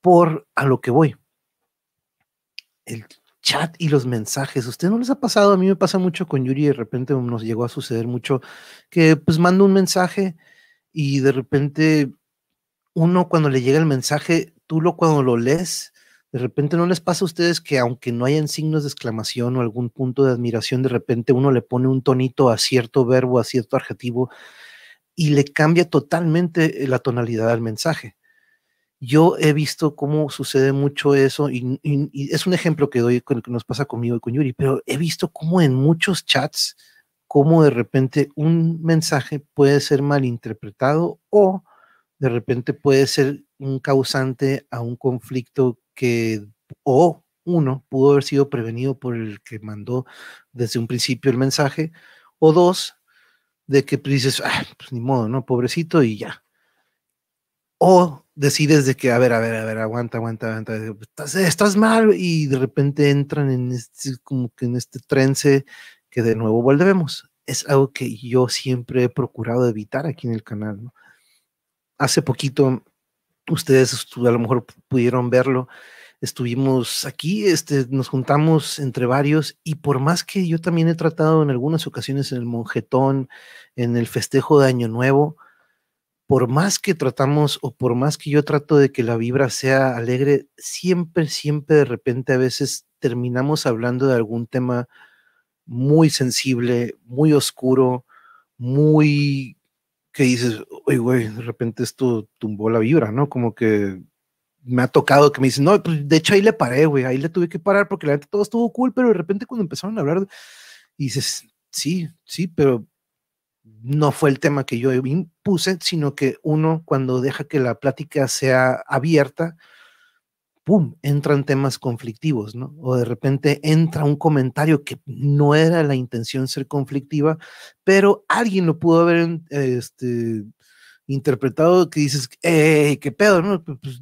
Speaker 1: por a lo que voy. El chat y los mensajes. ¿Usted no les ha pasado? A mí me pasa mucho con Yuri, de repente nos llegó a suceder mucho que pues mando un mensaje y de repente uno cuando le llega el mensaje, tú lo cuando lo lees, de repente no les pasa a ustedes que aunque no hayan signos de exclamación o algún punto de admiración, de repente uno le pone un tonito a cierto verbo, a cierto adjetivo y le cambia totalmente la tonalidad al mensaje. Yo he visto cómo sucede mucho eso y, es un ejemplo que doy con el que nos pasa conmigo y con Yuri, pero he visto cómo en muchos chats, cómo de repente un mensaje puede ser malinterpretado o de repente puede ser un causante a un conflicto que o uno pudo haber sido prevenido por el que mandó desde un principio el mensaje, o dos, de que pues, dices, ah, pues ni modo, ¿no? Pobrecito y ya. O decides de que, a ver, a ver, a ver, aguanta, aguanta, aguanta, estás, estás mal y de repente entran en este, como que en este trence que de nuevo volvemos. Es algo que yo siempre he procurado evitar aquí en el canal, ¿no? Hace poquito ustedes a lo mejor pudieron verlo, estuvimos aquí, este, nos juntamos entre varios y por más que yo también he tratado en algunas ocasiones en el monjetón, en el festejo de Año Nuevo, por más que tratamos o por más que yo trato de que la vibra sea alegre, siempre, siempre de repente a veces terminamos hablando de algún tema muy sensible, muy oscuro, muy que dices, oye, güey, de repente esto tumbó la vibra, ¿no? Como que me ha tocado que me dicen, no, pues de hecho ahí le paré, güey, ahí le tuve que parar porque la verdad todo estuvo cool, pero de repente cuando empezaron a hablar, dices, sí, sí, pero no fue el tema que yo impuse, sino que uno cuando deja que la plática sea abierta, ¡pum!, entran temas conflictivos, ¿no? O de repente entra un comentario que no era la intención ser conflictiva, pero alguien lo pudo haber este, interpretado que dices, ¡eh, qué pedo! ¿no? Pues,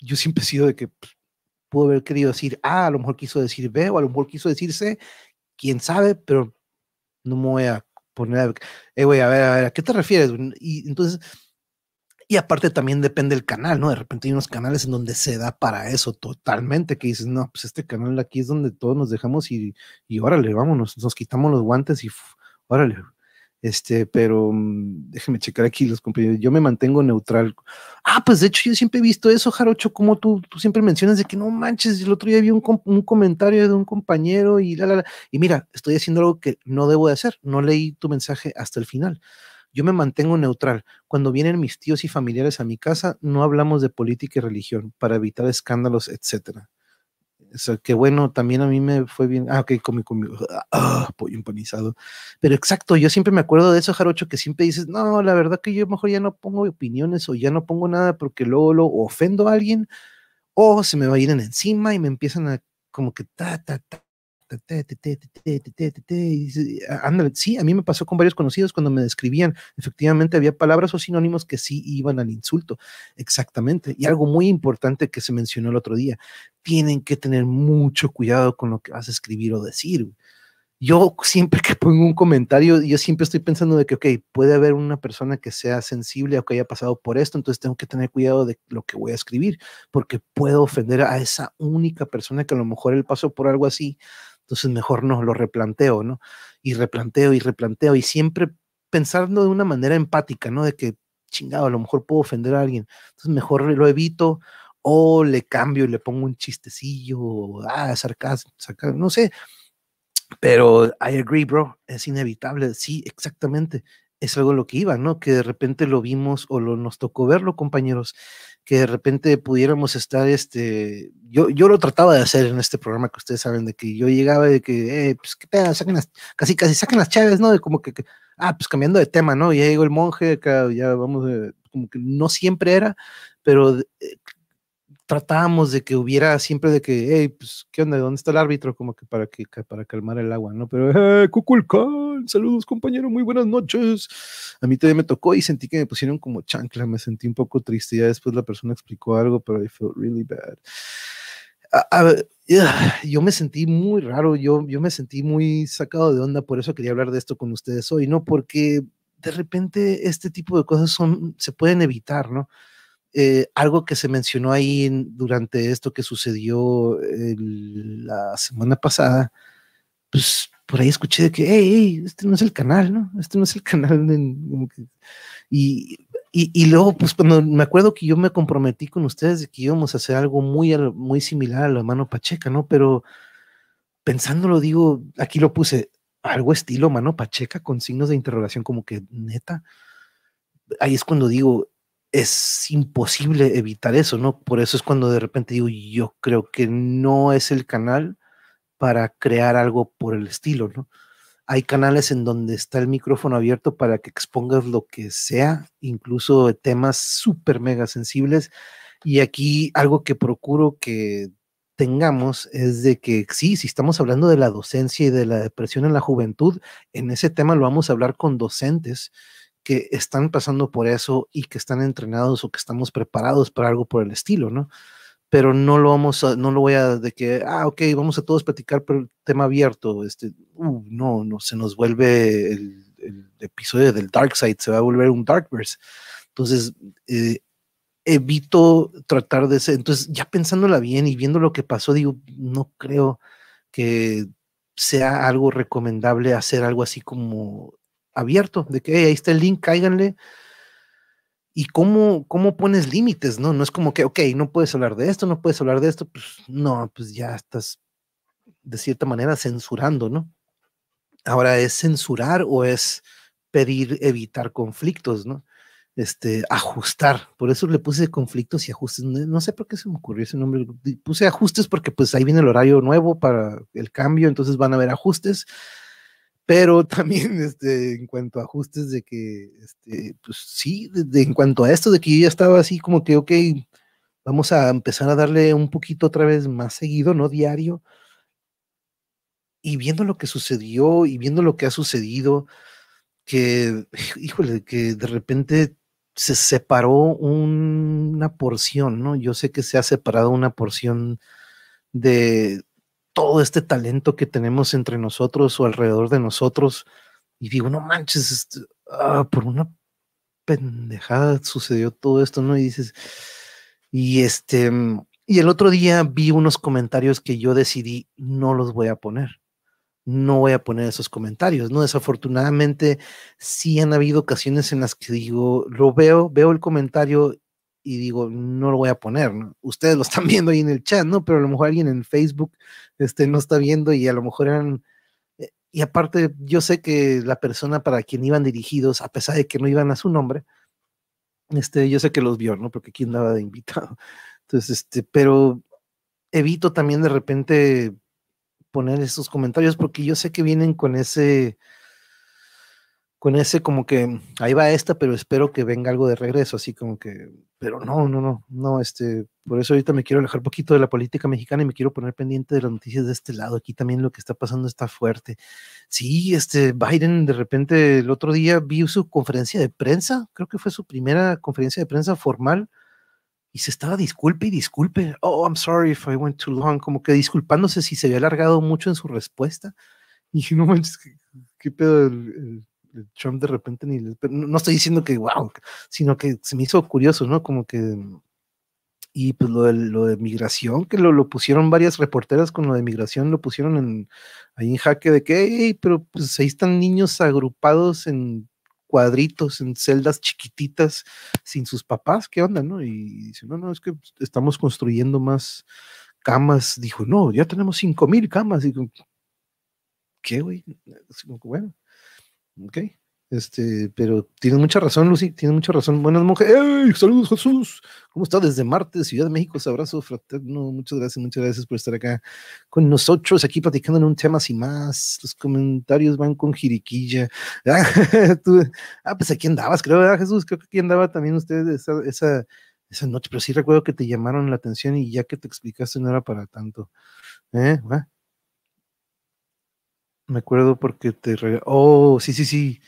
Speaker 1: yo siempre he sido de que pues, pudo haber querido decir A, a lo mejor quiso decir B, o a lo mejor quiso decir C, quién sabe, pero no me voy a poner a, eh, güey, a ver, a ver, ¿a qué te refieres? Y entonces y aparte también depende del canal, ¿no? De repente hay unos canales en donde se da para eso totalmente, que dices, no, pues este canal aquí es donde todos nos dejamos y, y órale, vámonos, nos quitamos los guantes y órale. Este, pero mm, déjeme checar aquí los compañeros. Yo me mantengo neutral. Ah, pues de hecho yo siempre he visto eso, Jarocho, como tú, tú siempre mencionas de que no manches, el otro día vi un, un comentario de un compañero y la, la, la. Y mira, estoy haciendo algo que no debo de hacer. No leí tu mensaje hasta el final. Yo me mantengo neutral. Cuando vienen mis tíos y familiares a mi casa, no hablamos de política y religión para evitar escándalos, etcétera. O sea, que bueno, también a mí me fue bien. Ah, ok, comí, comí. Ah, pollo empanizado. Pero exacto, yo siempre me acuerdo de eso, Jarocho, que siempre dices, no, la verdad que yo mejor ya no pongo opiniones o ya no pongo nada porque luego lo ofendo a alguien o se me va a ir en encima y me empiezan a como que ta, ta, ta, Ándale, sí, a mí me pasó con varios conocidos cuando me describían, efectivamente había palabras o sinónimos que sí iban al insulto, exactamente. Y algo muy importante que se mencionó el otro día, tienen que tener mucho cuidado con lo que vas a escribir o decir. Yo siempre que pongo un comentario, yo siempre estoy pensando de que, ok, puede haber una persona que sea sensible o que haya pasado por esto, entonces tengo que tener cuidado de lo que voy a escribir, porque puedo ofender a esa única persona que a lo mejor él pasó por algo así entonces mejor no, lo replanteo, ¿no? Y replanteo y replanteo y siempre pensando de una manera empática, ¿no? De que, chingado, a lo mejor puedo ofender a alguien. Entonces mejor lo evito o le cambio y le pongo un chistecillo, ah, sarcasmo, sarcasmo, no sé. Pero I agree, bro, es inevitable, sí, exactamente. Es algo lo que iba, ¿no? Que de repente lo vimos o lo, nos tocó verlo, compañeros que de repente pudiéramos estar, este, yo, yo lo trataba de hacer en este programa que ustedes saben, de que yo llegaba de que, eh, pues, ¿qué pedo? Saquen las, casi, casi saquen las chaves, ¿no? De como que, ah, pues cambiando de tema, ¿no? Ya llegó el monje, ya vamos, como que no siempre era, pero eh, tratábamos de que hubiera siempre de que, hey, pues, ¿qué onda? ¿Dónde está el árbitro? Como que para que para calmar el agua, ¿no? Pero, eh, Cuculcán, saludos compañero, muy buenas noches. A mí todavía me tocó y sentí que me pusieron como chancla, me sentí un poco triste. Ya después la persona explicó algo, pero I felt really bad. yo me sentí muy raro, yo, yo me sentí muy sacado de onda, por eso quería hablar de esto con ustedes hoy, ¿no? Porque de repente este tipo de cosas son, se pueden evitar, ¿no? Eh, algo que se mencionó ahí durante esto que sucedió la semana pasada, pues por ahí escuché de que, hey, este no es el canal, ¿no? Este no es el canal. y, y, luego, pues cuando me acuerdo que yo me comprometí con ustedes de que íbamos a hacer algo muy, muy similar a la mano Pacheca, ¿no? Pero pensándolo, digo, aquí lo puse, algo estilo mano Pacheca con signos de interrogación, como que neta. Ahí es cuando digo, es imposible evitar eso, ¿no? Por eso es cuando de repente digo, yo creo que no es el canal para crear algo por el estilo, ¿no? Hay canales en donde está el micrófono abierto para que expongas lo que sea, incluso temas súper mega sensibles. Y aquí algo que procuro que tengamos es de que sí, si estamos hablando de la docencia y de la depresión en la juventud, en ese tema lo vamos a hablar con docentes que están pasando por eso y que están entrenados o que estamos preparados para algo por el estilo, ¿no? Pero no lo vamos a, no lo voy a de que, ah, ok, vamos a todos platicar por el tema abierto, este, uh, no, no, se nos vuelve el, episodio del Dark Side, se va a volver un Darkverse. Entonces, eh, evito tratar de ser, entonces ya pensándola bien y viendo lo que pasó, digo, no creo que sea algo recomendable hacer algo así como abierto, de que ahí está el link, cáiganle. ¿Y cómo, cómo pones límites? ¿no? no es como que, ok, no puedes hablar de esto, no puedes hablar de esto, pues no, pues ya estás de cierta manera censurando, ¿no? Ahora, ¿es censurar o es pedir evitar conflictos, ¿no? Este, ajustar, por eso le puse conflictos y ajustes, no, sé por qué se me ocurrió ese nombre, puse ajustes porque pues ahí viene el horario nuevo para el cambio, entonces van a haber ajustes, pero también este, en cuanto a ajustes de que, este, pues sí, de, en cuanto a esto de que yo ya estaba así como que, ok, vamos a empezar a darle un poquito otra vez más seguido, no diario, y viendo lo que sucedió y viendo lo que ha sucedido, que, híjole, que de repente se separó una porción, ¿no? Yo sé que se ha separado una porción de, todo este talento que tenemos entre nosotros o alrededor de nosotros. Y digo, no manches, este, ah, por una pendejada sucedió todo esto, ¿no? Y dices, y este, y el otro día vi unos comentarios que yo decidí no los voy a poner, no voy a poner esos comentarios, ¿no? Desafortunadamente, sí han habido ocasiones en las que digo, lo veo, veo el comentario y digo, no lo voy a poner, ¿no? Ustedes lo están viendo ahí en el chat, ¿no? Pero a lo mejor alguien en Facebook este, no está viendo y a lo mejor eran... Eh, y aparte, yo sé que la persona para quien iban dirigidos, a pesar de que no iban a su nombre, este, yo sé que los vio, ¿no? Porque aquí andaba de invitado. Entonces, este, pero evito también de repente poner esos comentarios porque yo sé que vienen con ese, con ese como que ahí va esta, pero espero que venga algo de regreso, así como que, pero no, no, no, no, este, por eso ahorita me quiero alejar un poquito de la política mexicana y me quiero poner pendiente de las noticias de este lado. Aquí también lo que está pasando está fuerte. Sí, este, Biden de repente el otro día vi su conferencia de prensa, creo que fue su primera conferencia de prensa formal y se estaba disculpe y disculpe. Oh, I'm sorry if I went too long, como que disculpándose si se había alargado mucho en su respuesta. Y no manches, qué, pedo el Trump de repente ni no estoy diciendo que wow, sino que se me hizo curioso, ¿no? Como que y pues lo de, lo de migración, que lo, lo pusieron varias reporteras con lo de migración, lo pusieron en, ahí en jaque de que, pero pues ahí están niños agrupados en cuadritos, en celdas chiquititas, sin sus papás, ¿qué onda, no? Y dice, no, no, es que estamos construyendo más camas. Dijo, no, ya tenemos cinco mil camas. Y ¿qué, güey? Bueno, Ok. Este, pero tienes mucha razón, Lucy, tienes mucha razón. Buenas mujeres. ¡Hey! Saludos, Jesús. ¿Cómo está desde Marte, Ciudad de México? Abrazo fraterno. Muchas gracias, muchas gracias por estar acá con nosotros, aquí platicando en un tema sin más. Los comentarios van con jiriquilla. ah, pues aquí andabas, creo, ¿verdad, Jesús? Creo que aquí andaba también usted esa, esa, esa noche, pero sí recuerdo que te llamaron la atención y ya que te explicaste no era para tanto. ¿Eh? Me acuerdo porque te Oh, sí, sí, sí.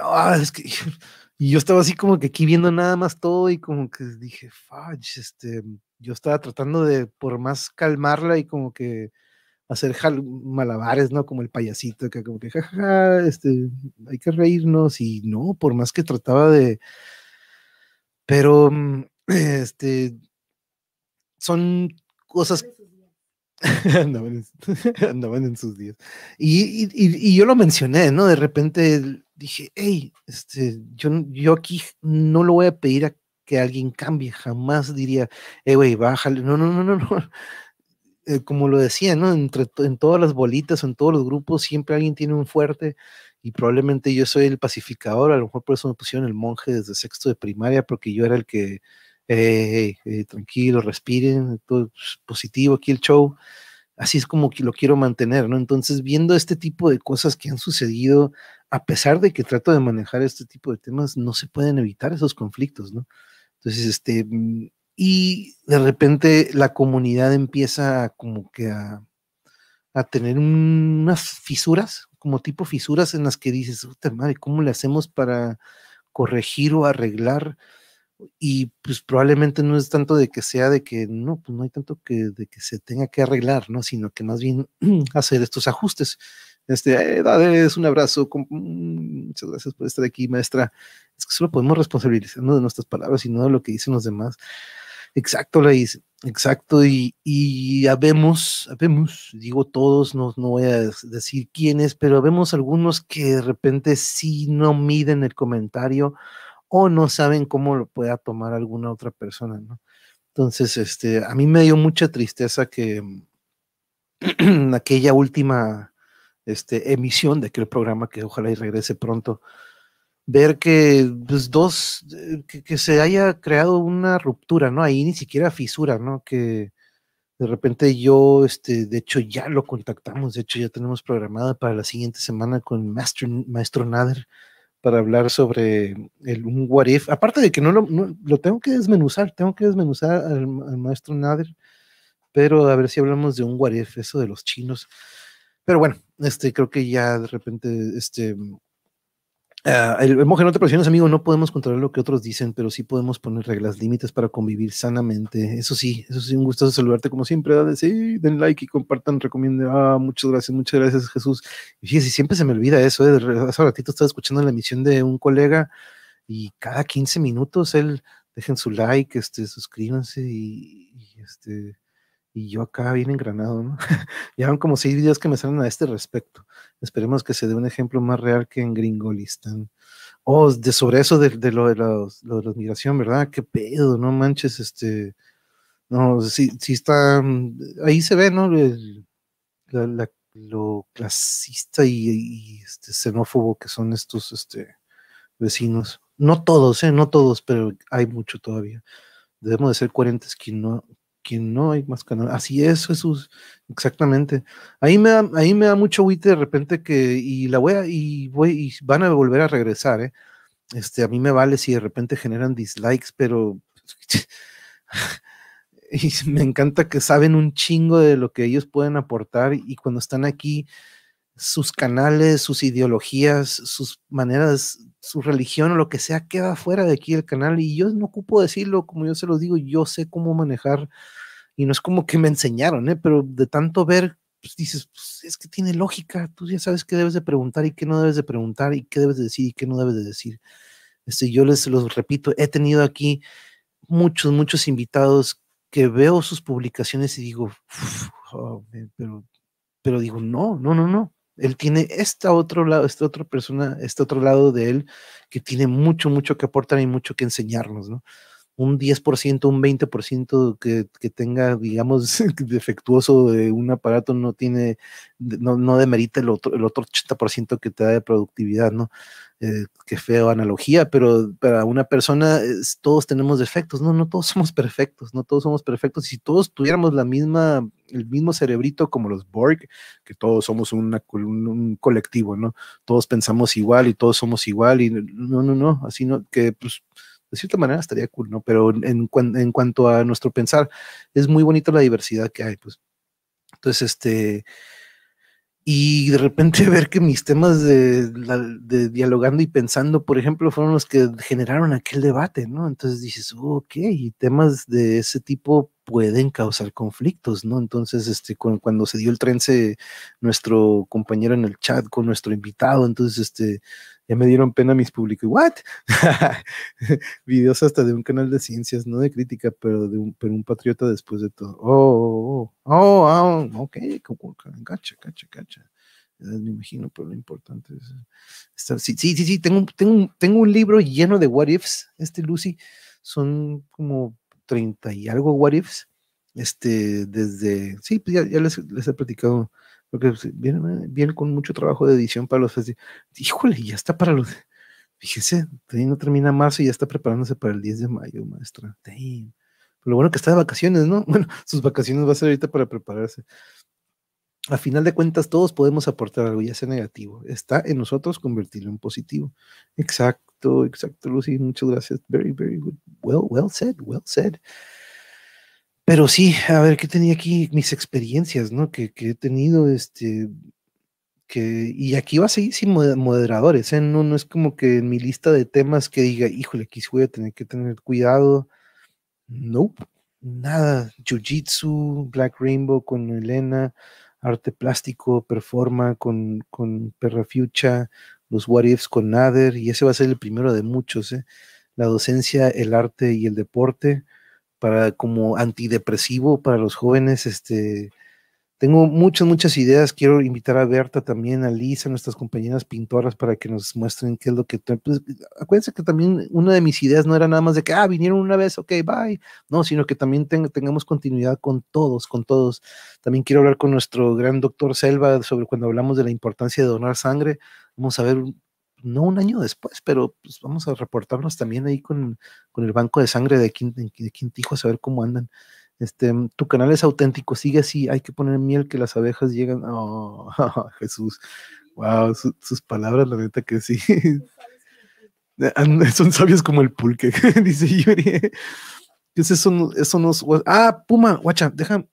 Speaker 1: Ah, es que. Y yo estaba así como que aquí viendo nada más todo y como que dije, fudge, este. Yo estaba tratando de, por más calmarla y como que hacer malabares, ¿no? Como el payasito, que como que, jajaja, este, hay que reírnos y no, por más que trataba de. Pero, mm, este. Son cosas andaban, en, sus días. Y, yo lo mencioné, ¿no? De repente dije, hey, este, yo, yo aquí no lo voy a pedir a que alguien cambie, jamás diría, hey, güey, bájale. No, no, no, no, no. Eh, como lo decía, ¿no? Entre, en todas las bolitas, en todos los grupos, siempre alguien tiene un fuerte y probablemente yo soy el pacificador, a lo mejor por eso me pusieron el monje desde sexto de primaria, porque yo era el que eh, tranquilo, respiren, todo positivo aquí el show. Así es como lo quiero mantener, ¿no? Entonces, viendo este tipo de cosas que han sucedido, a pesar de que trato de manejar este tipo de temas, no se pueden evitar esos conflictos, ¿no? Entonces, este, mm, y de repente la comunidad empieza como que a, a tener unas fisuras, como tipo fisuras en las que dices, madre, ¿cómo le hacemos para corregir o arreglar? Y pues probablemente no es tanto de que sea de que no, pues no hay tanto que de que se tenga que arreglar, ¿no? Sino que más bien hacer estos ajustes. Este, eh, un abrazo, mm, muchas gracias por estar aquí, maestra. Es que solo podemos responsabilizarnos de nuestras palabras y no de lo que dicen los demás. Exacto, la dice, exacto, y, y habemos, habemos, digo todos, no, no voy a decir quiénes, pero habemos algunos que de repente sí no miden el comentario o no saben cómo lo pueda tomar alguna otra persona, ¿no? Entonces, este, a mí me dio mucha tristeza que aquella última este, emisión de aquel programa, que ojalá y regrese pronto, ver que pues, dos, eh, que, se haya creado una ruptura, ¿no? Ahí ni siquiera fisura, ¿no? Que de repente yo, este, de hecho ya lo contactamos, de hecho ya tenemos programada para la siguiente semana con Master, Maestro Nader, para hablar sobre el, un what if. Aparte de que no lo, tengo que desmenuzar, tengo que desmenuzar al, maestro Nader, pero a ver si hablamos de un what if, eso de los chinos. Pero bueno, este, creo que ya de repente, este, Uh, el, el monje, no te presiones, amigo, no podemos controlar lo que otros dicen, pero sí podemos poner reglas, límites para convivir sanamente. Eso sí, eso sí, un gusto saludarte como siempre. ¿verdad? Sí, den like y compartan, recomienden. Ah, muchas gracias, muchas gracias, Jesús. Y fíjese, siempre se me olvida eso. ¿eh? Hace ratito estaba escuchando la emisión de un colega y cada 15 minutos él dejen su like, este, suscríbanse y este y yo acá bien engranado, ¿no? van como seis videos que me salen a este respecto. Esperemos que se dé un ejemplo más real que en Gringolistán. Oh, de sobre eso de, lo, de la migración, ¿verdad? Qué pedo, no manches, este. No, sí, sí está. Mm, ahí se ve, ¿no? lo clasista y, este, xenófobo que son estos este, vecinos. No todos, ¿eh? No todos, pero hay mucho todavía. Debemos de ser coherentes quien no, quien no hay más canal. Así es, Jesús, exactamente. Ahí me da, ahí me da mucho huite de repente que, y la voy a, y voy, y van a volver a regresar, ¿eh? Este, a mí me vale si de repente generan dislikes, pero y me encanta que saben un chingo de lo que ellos pueden aportar y cuando están aquí, sus canales, sus ideologías, sus maneras, su religión o lo que sea, queda fuera de aquí el canal. Y yo no ocupo decirlo, como yo se lo digo, yo sé cómo manejar. Y no es como que me enseñaron, ¿eh? pero de tanto ver, pues dices, pues es que tiene lógica. Tú ya sabes qué debes de preguntar y qué no debes de preguntar y qué debes de decir y qué no debes de decir. Este, yo les los repito, he tenido aquí muchos, muchos invitados que veo sus publicaciones y digo, pero, pero digo, no, no, no, no él tiene este otro lado, esta otra persona, este otro lado de él que tiene mucho, mucho que aportar y mucho que enseñarnos, ¿no? Un 10%, un 20% que, que tenga, digamos, defectuoso de un aparato no tiene, no, no demerita el otro, el otro 80% que te da de productividad, ¿no? Eh, qué feo analogía, pero para una persona todos tenemos defectos, no, no todos somos perfectos, no todos somos perfectos. Si todos tuviéramos la misma, el mismo cerebrito como los Borg, que todos somos un, colectivo, ¿no? Todos pensamos igual y todos somos igual y no, no, no, así no, que pues de cierta manera estaría cool, ¿no? Pero en, en cuanto a nuestro pensar, es muy bonita la diversidad que hay, pues. Entonces, este, y de repente ver que mis temas de, de, dialogando y pensando, por ejemplo, fueron los que generaron aquel debate, ¿no? Entonces dices, ok, y temas de ese tipo pueden causar conflictos, ¿no? Entonces, este, cuando se dio el trence, nuestro compañero en el chat con nuestro invitado, entonces, este, ya me dieron pena mis públicos. ¿What? Videos hasta de un canal de ciencias, no de crítica, pero de un, pero un patriota después de todo. Oh, oh, oh, oh, oh ok, cacha, cacha, cacha. Me imagino, pero lo importante es estar. Sí, sí, sí tengo, tengo, tengo un libro lleno de what ifs, este Lucy. Son como 30 y algo what ifs. Este, desde, sí, pues ya, ya les, les he platicado porque viene, viene con mucho trabajo de edición para los festivales. Híjole, ya está para los. Fíjese, no termina marzo y ya está preparándose para el 10 de mayo, maestra. Pero lo bueno que está de vacaciones, ¿no? Bueno, sus vacaciones va a ser ahorita para prepararse. A final de cuentas, todos podemos aportar algo, ya sea negativo. Está en nosotros convertirlo en positivo. Exacto, exacto, Lucy. Muchas gracias. Very, very good. Well, well said, well said. Pero sí, a ver, ¿qué tenía aquí? Mis experiencias, ¿no? Que, he tenido, este, que, y aquí va a seguir sin moderadores, ¿eh? No, no es como que en mi lista de temas que diga, híjole, aquí voy a tener que tener cuidado. No, nada. Jiu-Jitsu, Black Rainbow con Elena, arte plástico, performa con, con Perra Fucha, los What Ifs con Nader, y ese va a ser el primero de muchos, ¿eh? La docencia, el arte y el deporte para como antidepresivo para los jóvenes. Este, tengo muchas, muchas ideas. Quiero invitar a Berta también, a Lisa, nuestras compañeras pintoras, para que nos muestren qué es lo que. Pues, acuérdense que también una de mis ideas no era nada más de que, ah, vinieron una vez, ok, bye. No, sino que también tengamos continuidad con todos, con todos. También quiero hablar con nuestro gran doctor Selva sobre cuando hablamos de la importancia de donar sangre. Vamos a ver no un año después, pero pues vamos a reportarnos también ahí con, el banco de sangre de de Quintijo a saber cómo andan. Este, tu canal es auténtico, sigue así, hay que poner miel que las abejas llegan. Oh, Jesús, wow, sus palabras, la neta que sí. Son sabios como el pulque, dice Yuri. Eso, eso no Ah, Puma, guacha, deja.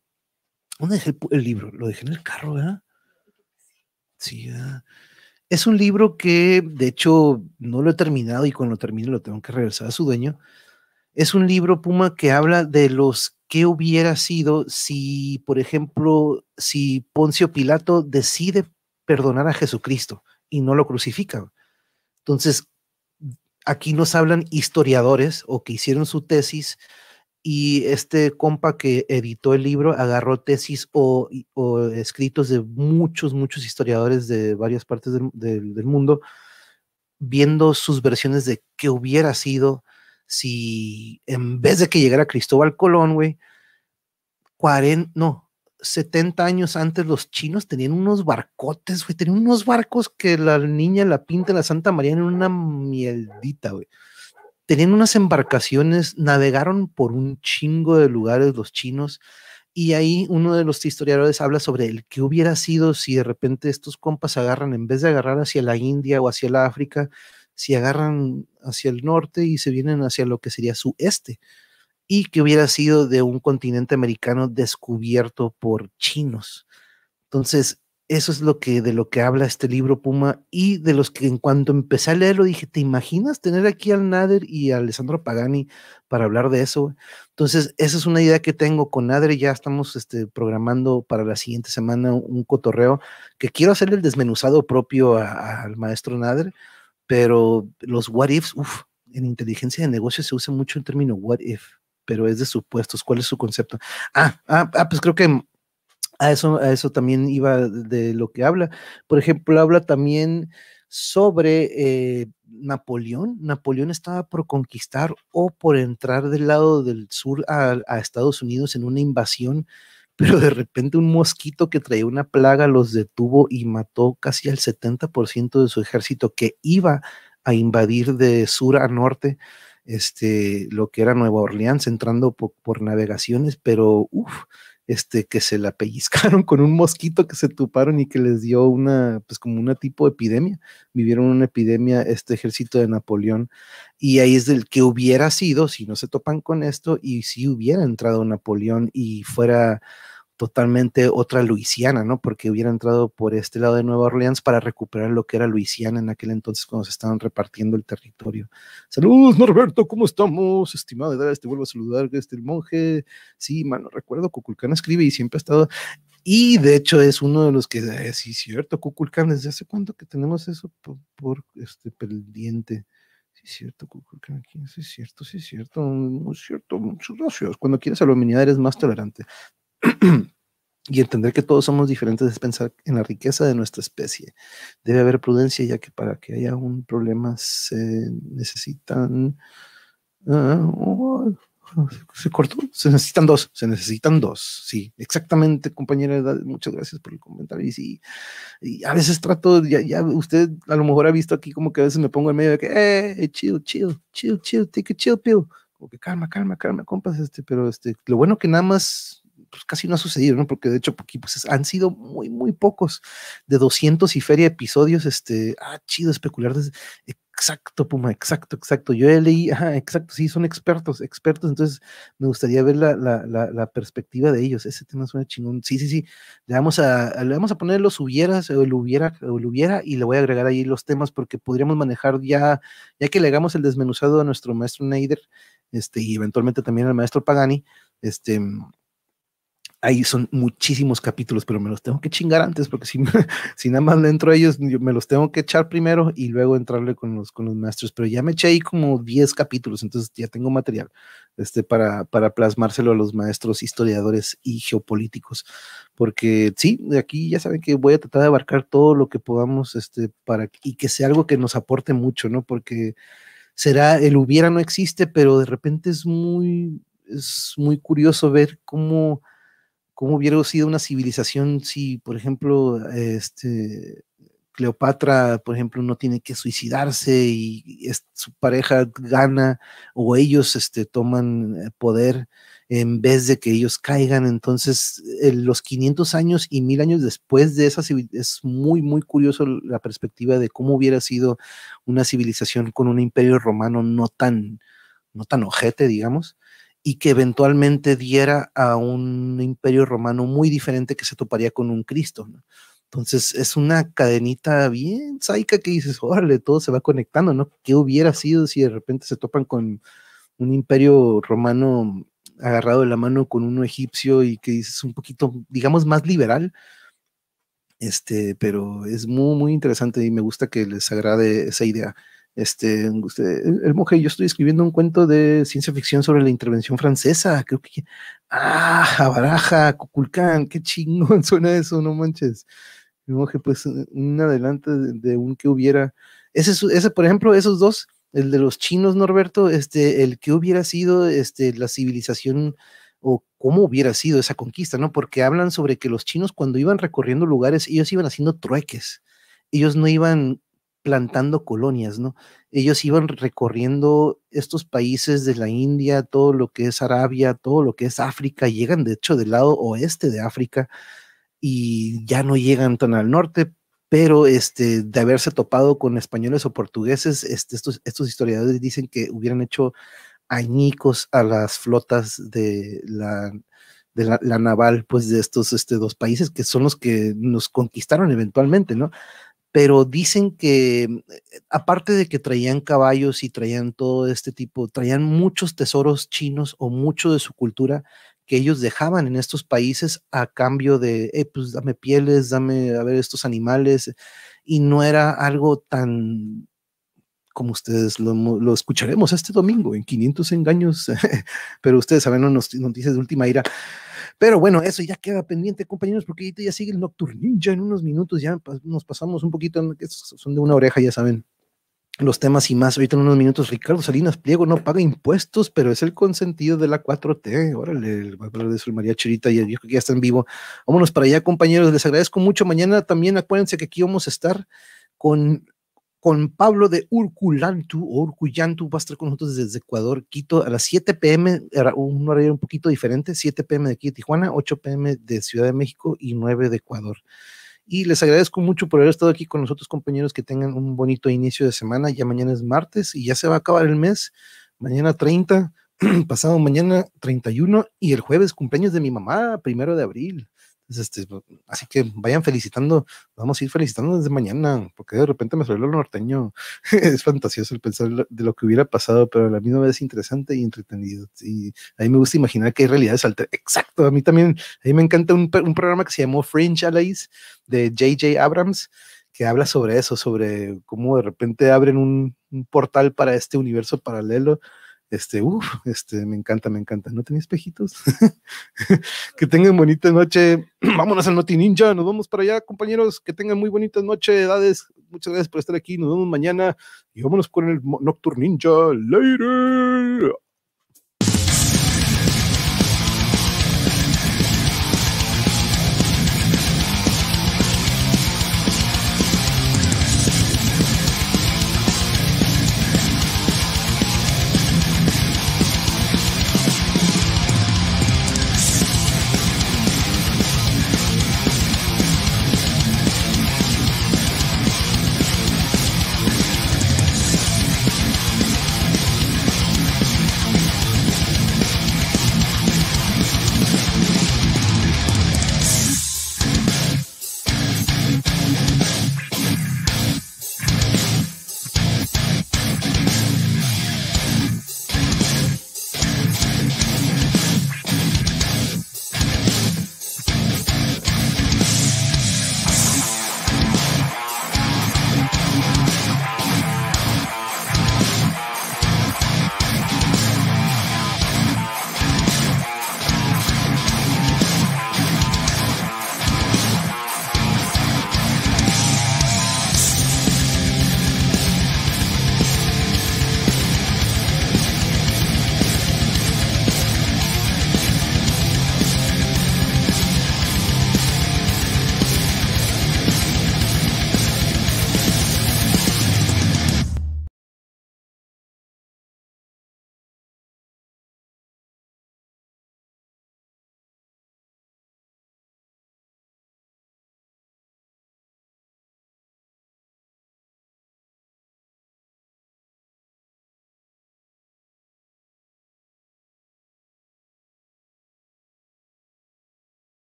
Speaker 1: ¿Dónde dejé el, libro? Lo dejé en el carro, ¿verdad? Sí, ¿verdad? Es un libro que, de hecho, no lo he terminado y cuando lo termine lo tengo que regresar a su dueño. Es un libro, Puma, que habla de los que hubiera sido si, por ejemplo, si Poncio Pilato decide perdonar a Jesucristo y no lo crucifica. Entonces, aquí nos hablan historiadores o que hicieron su tesis y este compa que editó el libro agarró tesis o, escritos de muchos, muchos historiadores de varias partes del, mundo, viendo sus versiones de qué hubiera sido si en vez de que llegara Cristóbal Colón, güey, 40, no, 70 años antes los chinos tenían unos barcotes, güey, tenían unos barcos que la niña la pinta la Santa María en una mieldita, güey tenían unas embarcaciones, navegaron por un chingo de lugares los chinos y ahí uno de los historiadores habla sobre el que hubiera sido si de repente estos compas agarran, en vez de agarrar hacia la India o hacia la África, si agarran hacia el norte y se vienen hacia lo que sería su este, y que hubiera sido de un continente americano descubierto por chinos. Entonces, eso es lo que de lo que habla este libro Puma y de los que en cuanto empecé a leerlo dije, ¿te imaginas tener aquí al Nader y a Alessandro Pagani para hablar de eso? Entonces, esa es una idea que tengo con Nader, ya estamos este, programando para la siguiente semana un cotorreo que quiero hacer el desmenuzado propio al maestro Nader, pero los what ifs, uff, en inteligencia de negocios se usa mucho el término what if, pero es de supuestos, ¿cuál es su concepto? Ah, ah, ah pues creo que a eso, a eso también iba de lo que habla. Por ejemplo, habla también sobre eh, Napoleón. Napoleón estaba por conquistar o por entrar del lado del sur a, Estados Unidos en una invasión, pero de repente un mosquito que traía una plaga los detuvo y mató casi al 70% de su ejército que iba a invadir de sur a norte este, lo que era Nueva Orleans, entrando por, por navegaciones, pero uff este, que se la pellizcaron con un mosquito que se tuparon y que les dio una, pues como una tipo de epidemia. Vivieron una epidemia este ejército de Napoleón y ahí es del que hubiera sido si no se topan con esto y si hubiera entrado Napoleón y fuera totalmente otra Luisiana, ¿no? Porque hubiera entrado por este lado de Nueva Orleans para recuperar lo que era Luisiana en aquel entonces cuando se estaban repartiendo el territorio. Saludos, Norberto, ¿cómo estamos? Estimado de te vuelvo a saludar, este el monje. Sí, mano, recuerdo, Cuculcán escribe y siempre ha estado. Y de hecho es uno de los que, eh, sí, cierto, Cuculcán, ¿desde hace cuánto que tenemos eso por, este pendiente? Sí, cierto, Cuculcán, aquí, sí, cierto, sí, cierto, muy cierto, muchos gracias. Cuando quieres a la humanidad eres más tolerante. y entender que todos somos diferentes es pensar en la riqueza de nuestra especie. Debe haber prudencia, ya que para que haya un problema se necesitan. Oh, se cortó. Se necesitan dos. Se necesitan dos. Sí, exactamente, compañera. Muchas gracias por el comentario. Y sí, y a veces trato, ya, ya usted a lo mejor ha visto aquí como que a veces me pongo en medio de que, eh, chill, chill, chill, chill, take a chill pill. Como que calma, calma, calma, compas, este, pero este, lo bueno que nada más pues casi no ha sucedido, ¿no? Porque de hecho aquí pues, han sido muy, muy pocos, de 200 y feria episodios, este, ah, chido, especular, exacto, Puma, exacto, exacto, yo leí, ajá, exacto, sí, son expertos, expertos, entonces me gustaría ver la, la, la, perspectiva de ellos, ese tema suena chingón, sí, sí, sí, le vamos a, le vamos a poner los hubieras, o el hubiera, o el hubiera, y le voy a agregar ahí los temas porque podríamos manejar ya, ya que le hagamos el desmenuzado a nuestro maestro Neider, este, y eventualmente también al maestro Pagani, este, ahí son muchísimos capítulos, pero me los tengo que chingar antes, porque si, si nada más le entro a ellos, yo me los tengo que echar primero y luego entrarle con los, con los maestros. Pero ya me eché ahí como 10 capítulos, entonces ya tengo material este, para, para plasmárselo a los maestros historiadores y geopolíticos. Porque sí, de aquí ya saben que voy a tratar de abarcar todo lo que podamos este, para, y que sea algo que nos aporte mucho, ¿no? Porque será, el hubiera no existe, pero de repente es muy, es muy curioso ver cómo cómo hubiera sido una civilización si, por ejemplo, este, Cleopatra, por ejemplo, no tiene que suicidarse y, su pareja gana o ellos este, toman eh, poder en vez de que ellos caigan. Entonces, los 500 años y mil años después de esa civilización, es muy, muy curioso la perspectiva de cómo hubiera sido una civilización con un imperio romano no tan, no tan ojete, digamos y que eventualmente diera a un imperio romano muy diferente que se toparía con un Cristo. Entonces es una cadenita bien saica que dices, órale, todo se va conectando, ¿no? ¿Qué hubiera sido si de repente se topan con un imperio romano agarrado de la mano con uno egipcio y que dices un poquito, digamos, más liberal? Este, pero es muy, muy interesante y me gusta que les agrade esa idea. Este, el monje, yo estoy escribiendo un cuento de ciencia ficción sobre la intervención francesa. Creo que, ah, Jabaraja, Cuculcán, qué chingón suena eso, no manches. El monje, pues, un adelante de, un que hubiera. Ese, ese, por ejemplo, esos dos, el de los chinos, Norberto, este, el que hubiera sido este, la civilización o cómo hubiera sido esa conquista, ¿no? Porque hablan sobre que los chinos cuando iban recorriendo lugares, ellos iban haciendo trueques, ellos no iban plantando colonias, ¿no? Ellos iban recorriendo estos países de la India, todo lo que es Arabia, todo lo que es África, llegan de hecho del lado oeste de África y ya no llegan tan al norte, pero este, de haberse topado con españoles o portugueses, este, estos, historiadores dicen que hubieran hecho añicos a las flotas de la, de la, naval, pues de estos este, dos países que son los que nos conquistaron eventualmente, ¿no? Pero dicen que eh, aparte de que traían caballos y traían todo este tipo, traían muchos tesoros chinos o mucho de su cultura que ellos dejaban en estos países a cambio de, eh, pues dame pieles, dame a ver estos animales, y no era algo tan como ustedes lo, escucharemos este domingo en 500 engaños, pero ustedes saben las noticias de última ira. Pero bueno, eso ya queda pendiente, compañeros, porque ahorita ya sigue el Nocturninja en unos minutos, ya nos pasamos un poquito, son de una oreja, ya saben los temas y más. Ahorita en unos minutos, Ricardo Salinas Pliego no paga impuestos, pero es el consentido de la 4T. Órale, va a hablar de su María Chirita, y yo creo que ya está en vivo. Vámonos para allá, compañeros. Les agradezco mucho. Mañana también acuérdense que aquí vamos a estar con con Pablo de Urculantu o Urcuyantu, va a estar con nosotros desde Ecuador, Quito, a las 7 pm, un horario un poquito diferente, 7 pm de aquí de Tijuana, 8 pm de Ciudad de México y 9 de Ecuador. Y les agradezco mucho por haber estado aquí con nosotros, compañeros, que tengan un bonito inicio de semana. Ya mañana es martes y ya se va a acabar el mes. Mañana 30, pasado mañana 31 y el jueves cumpleaños de mi mamá, primero de abril. Este, así que vayan felicitando, vamos a ir felicitando desde mañana, porque de repente me salió lo norteño. es fantasioso el pensar de lo que hubiera pasado, pero a la misma vez interesante y entretenido. Y a mí me gusta imaginar que hay realidades alternas. Exacto, a mí también, a mí me encanta un, programa que se llamó Fringe Allies de J.J. Abrams, que habla sobre eso, sobre cómo de repente abren un portal para este universo paralelo este, uff, este, me encanta, me encanta. ¿No tenía espejitos? que tengan bonita noche. Vámonos al Noti Ninja. Nos vamos para allá, compañeros. Que tengan muy bonita noche, edades. Muchas gracias por estar aquí. Nos vemos mañana y vámonos con el Nocturne Ninja. Later.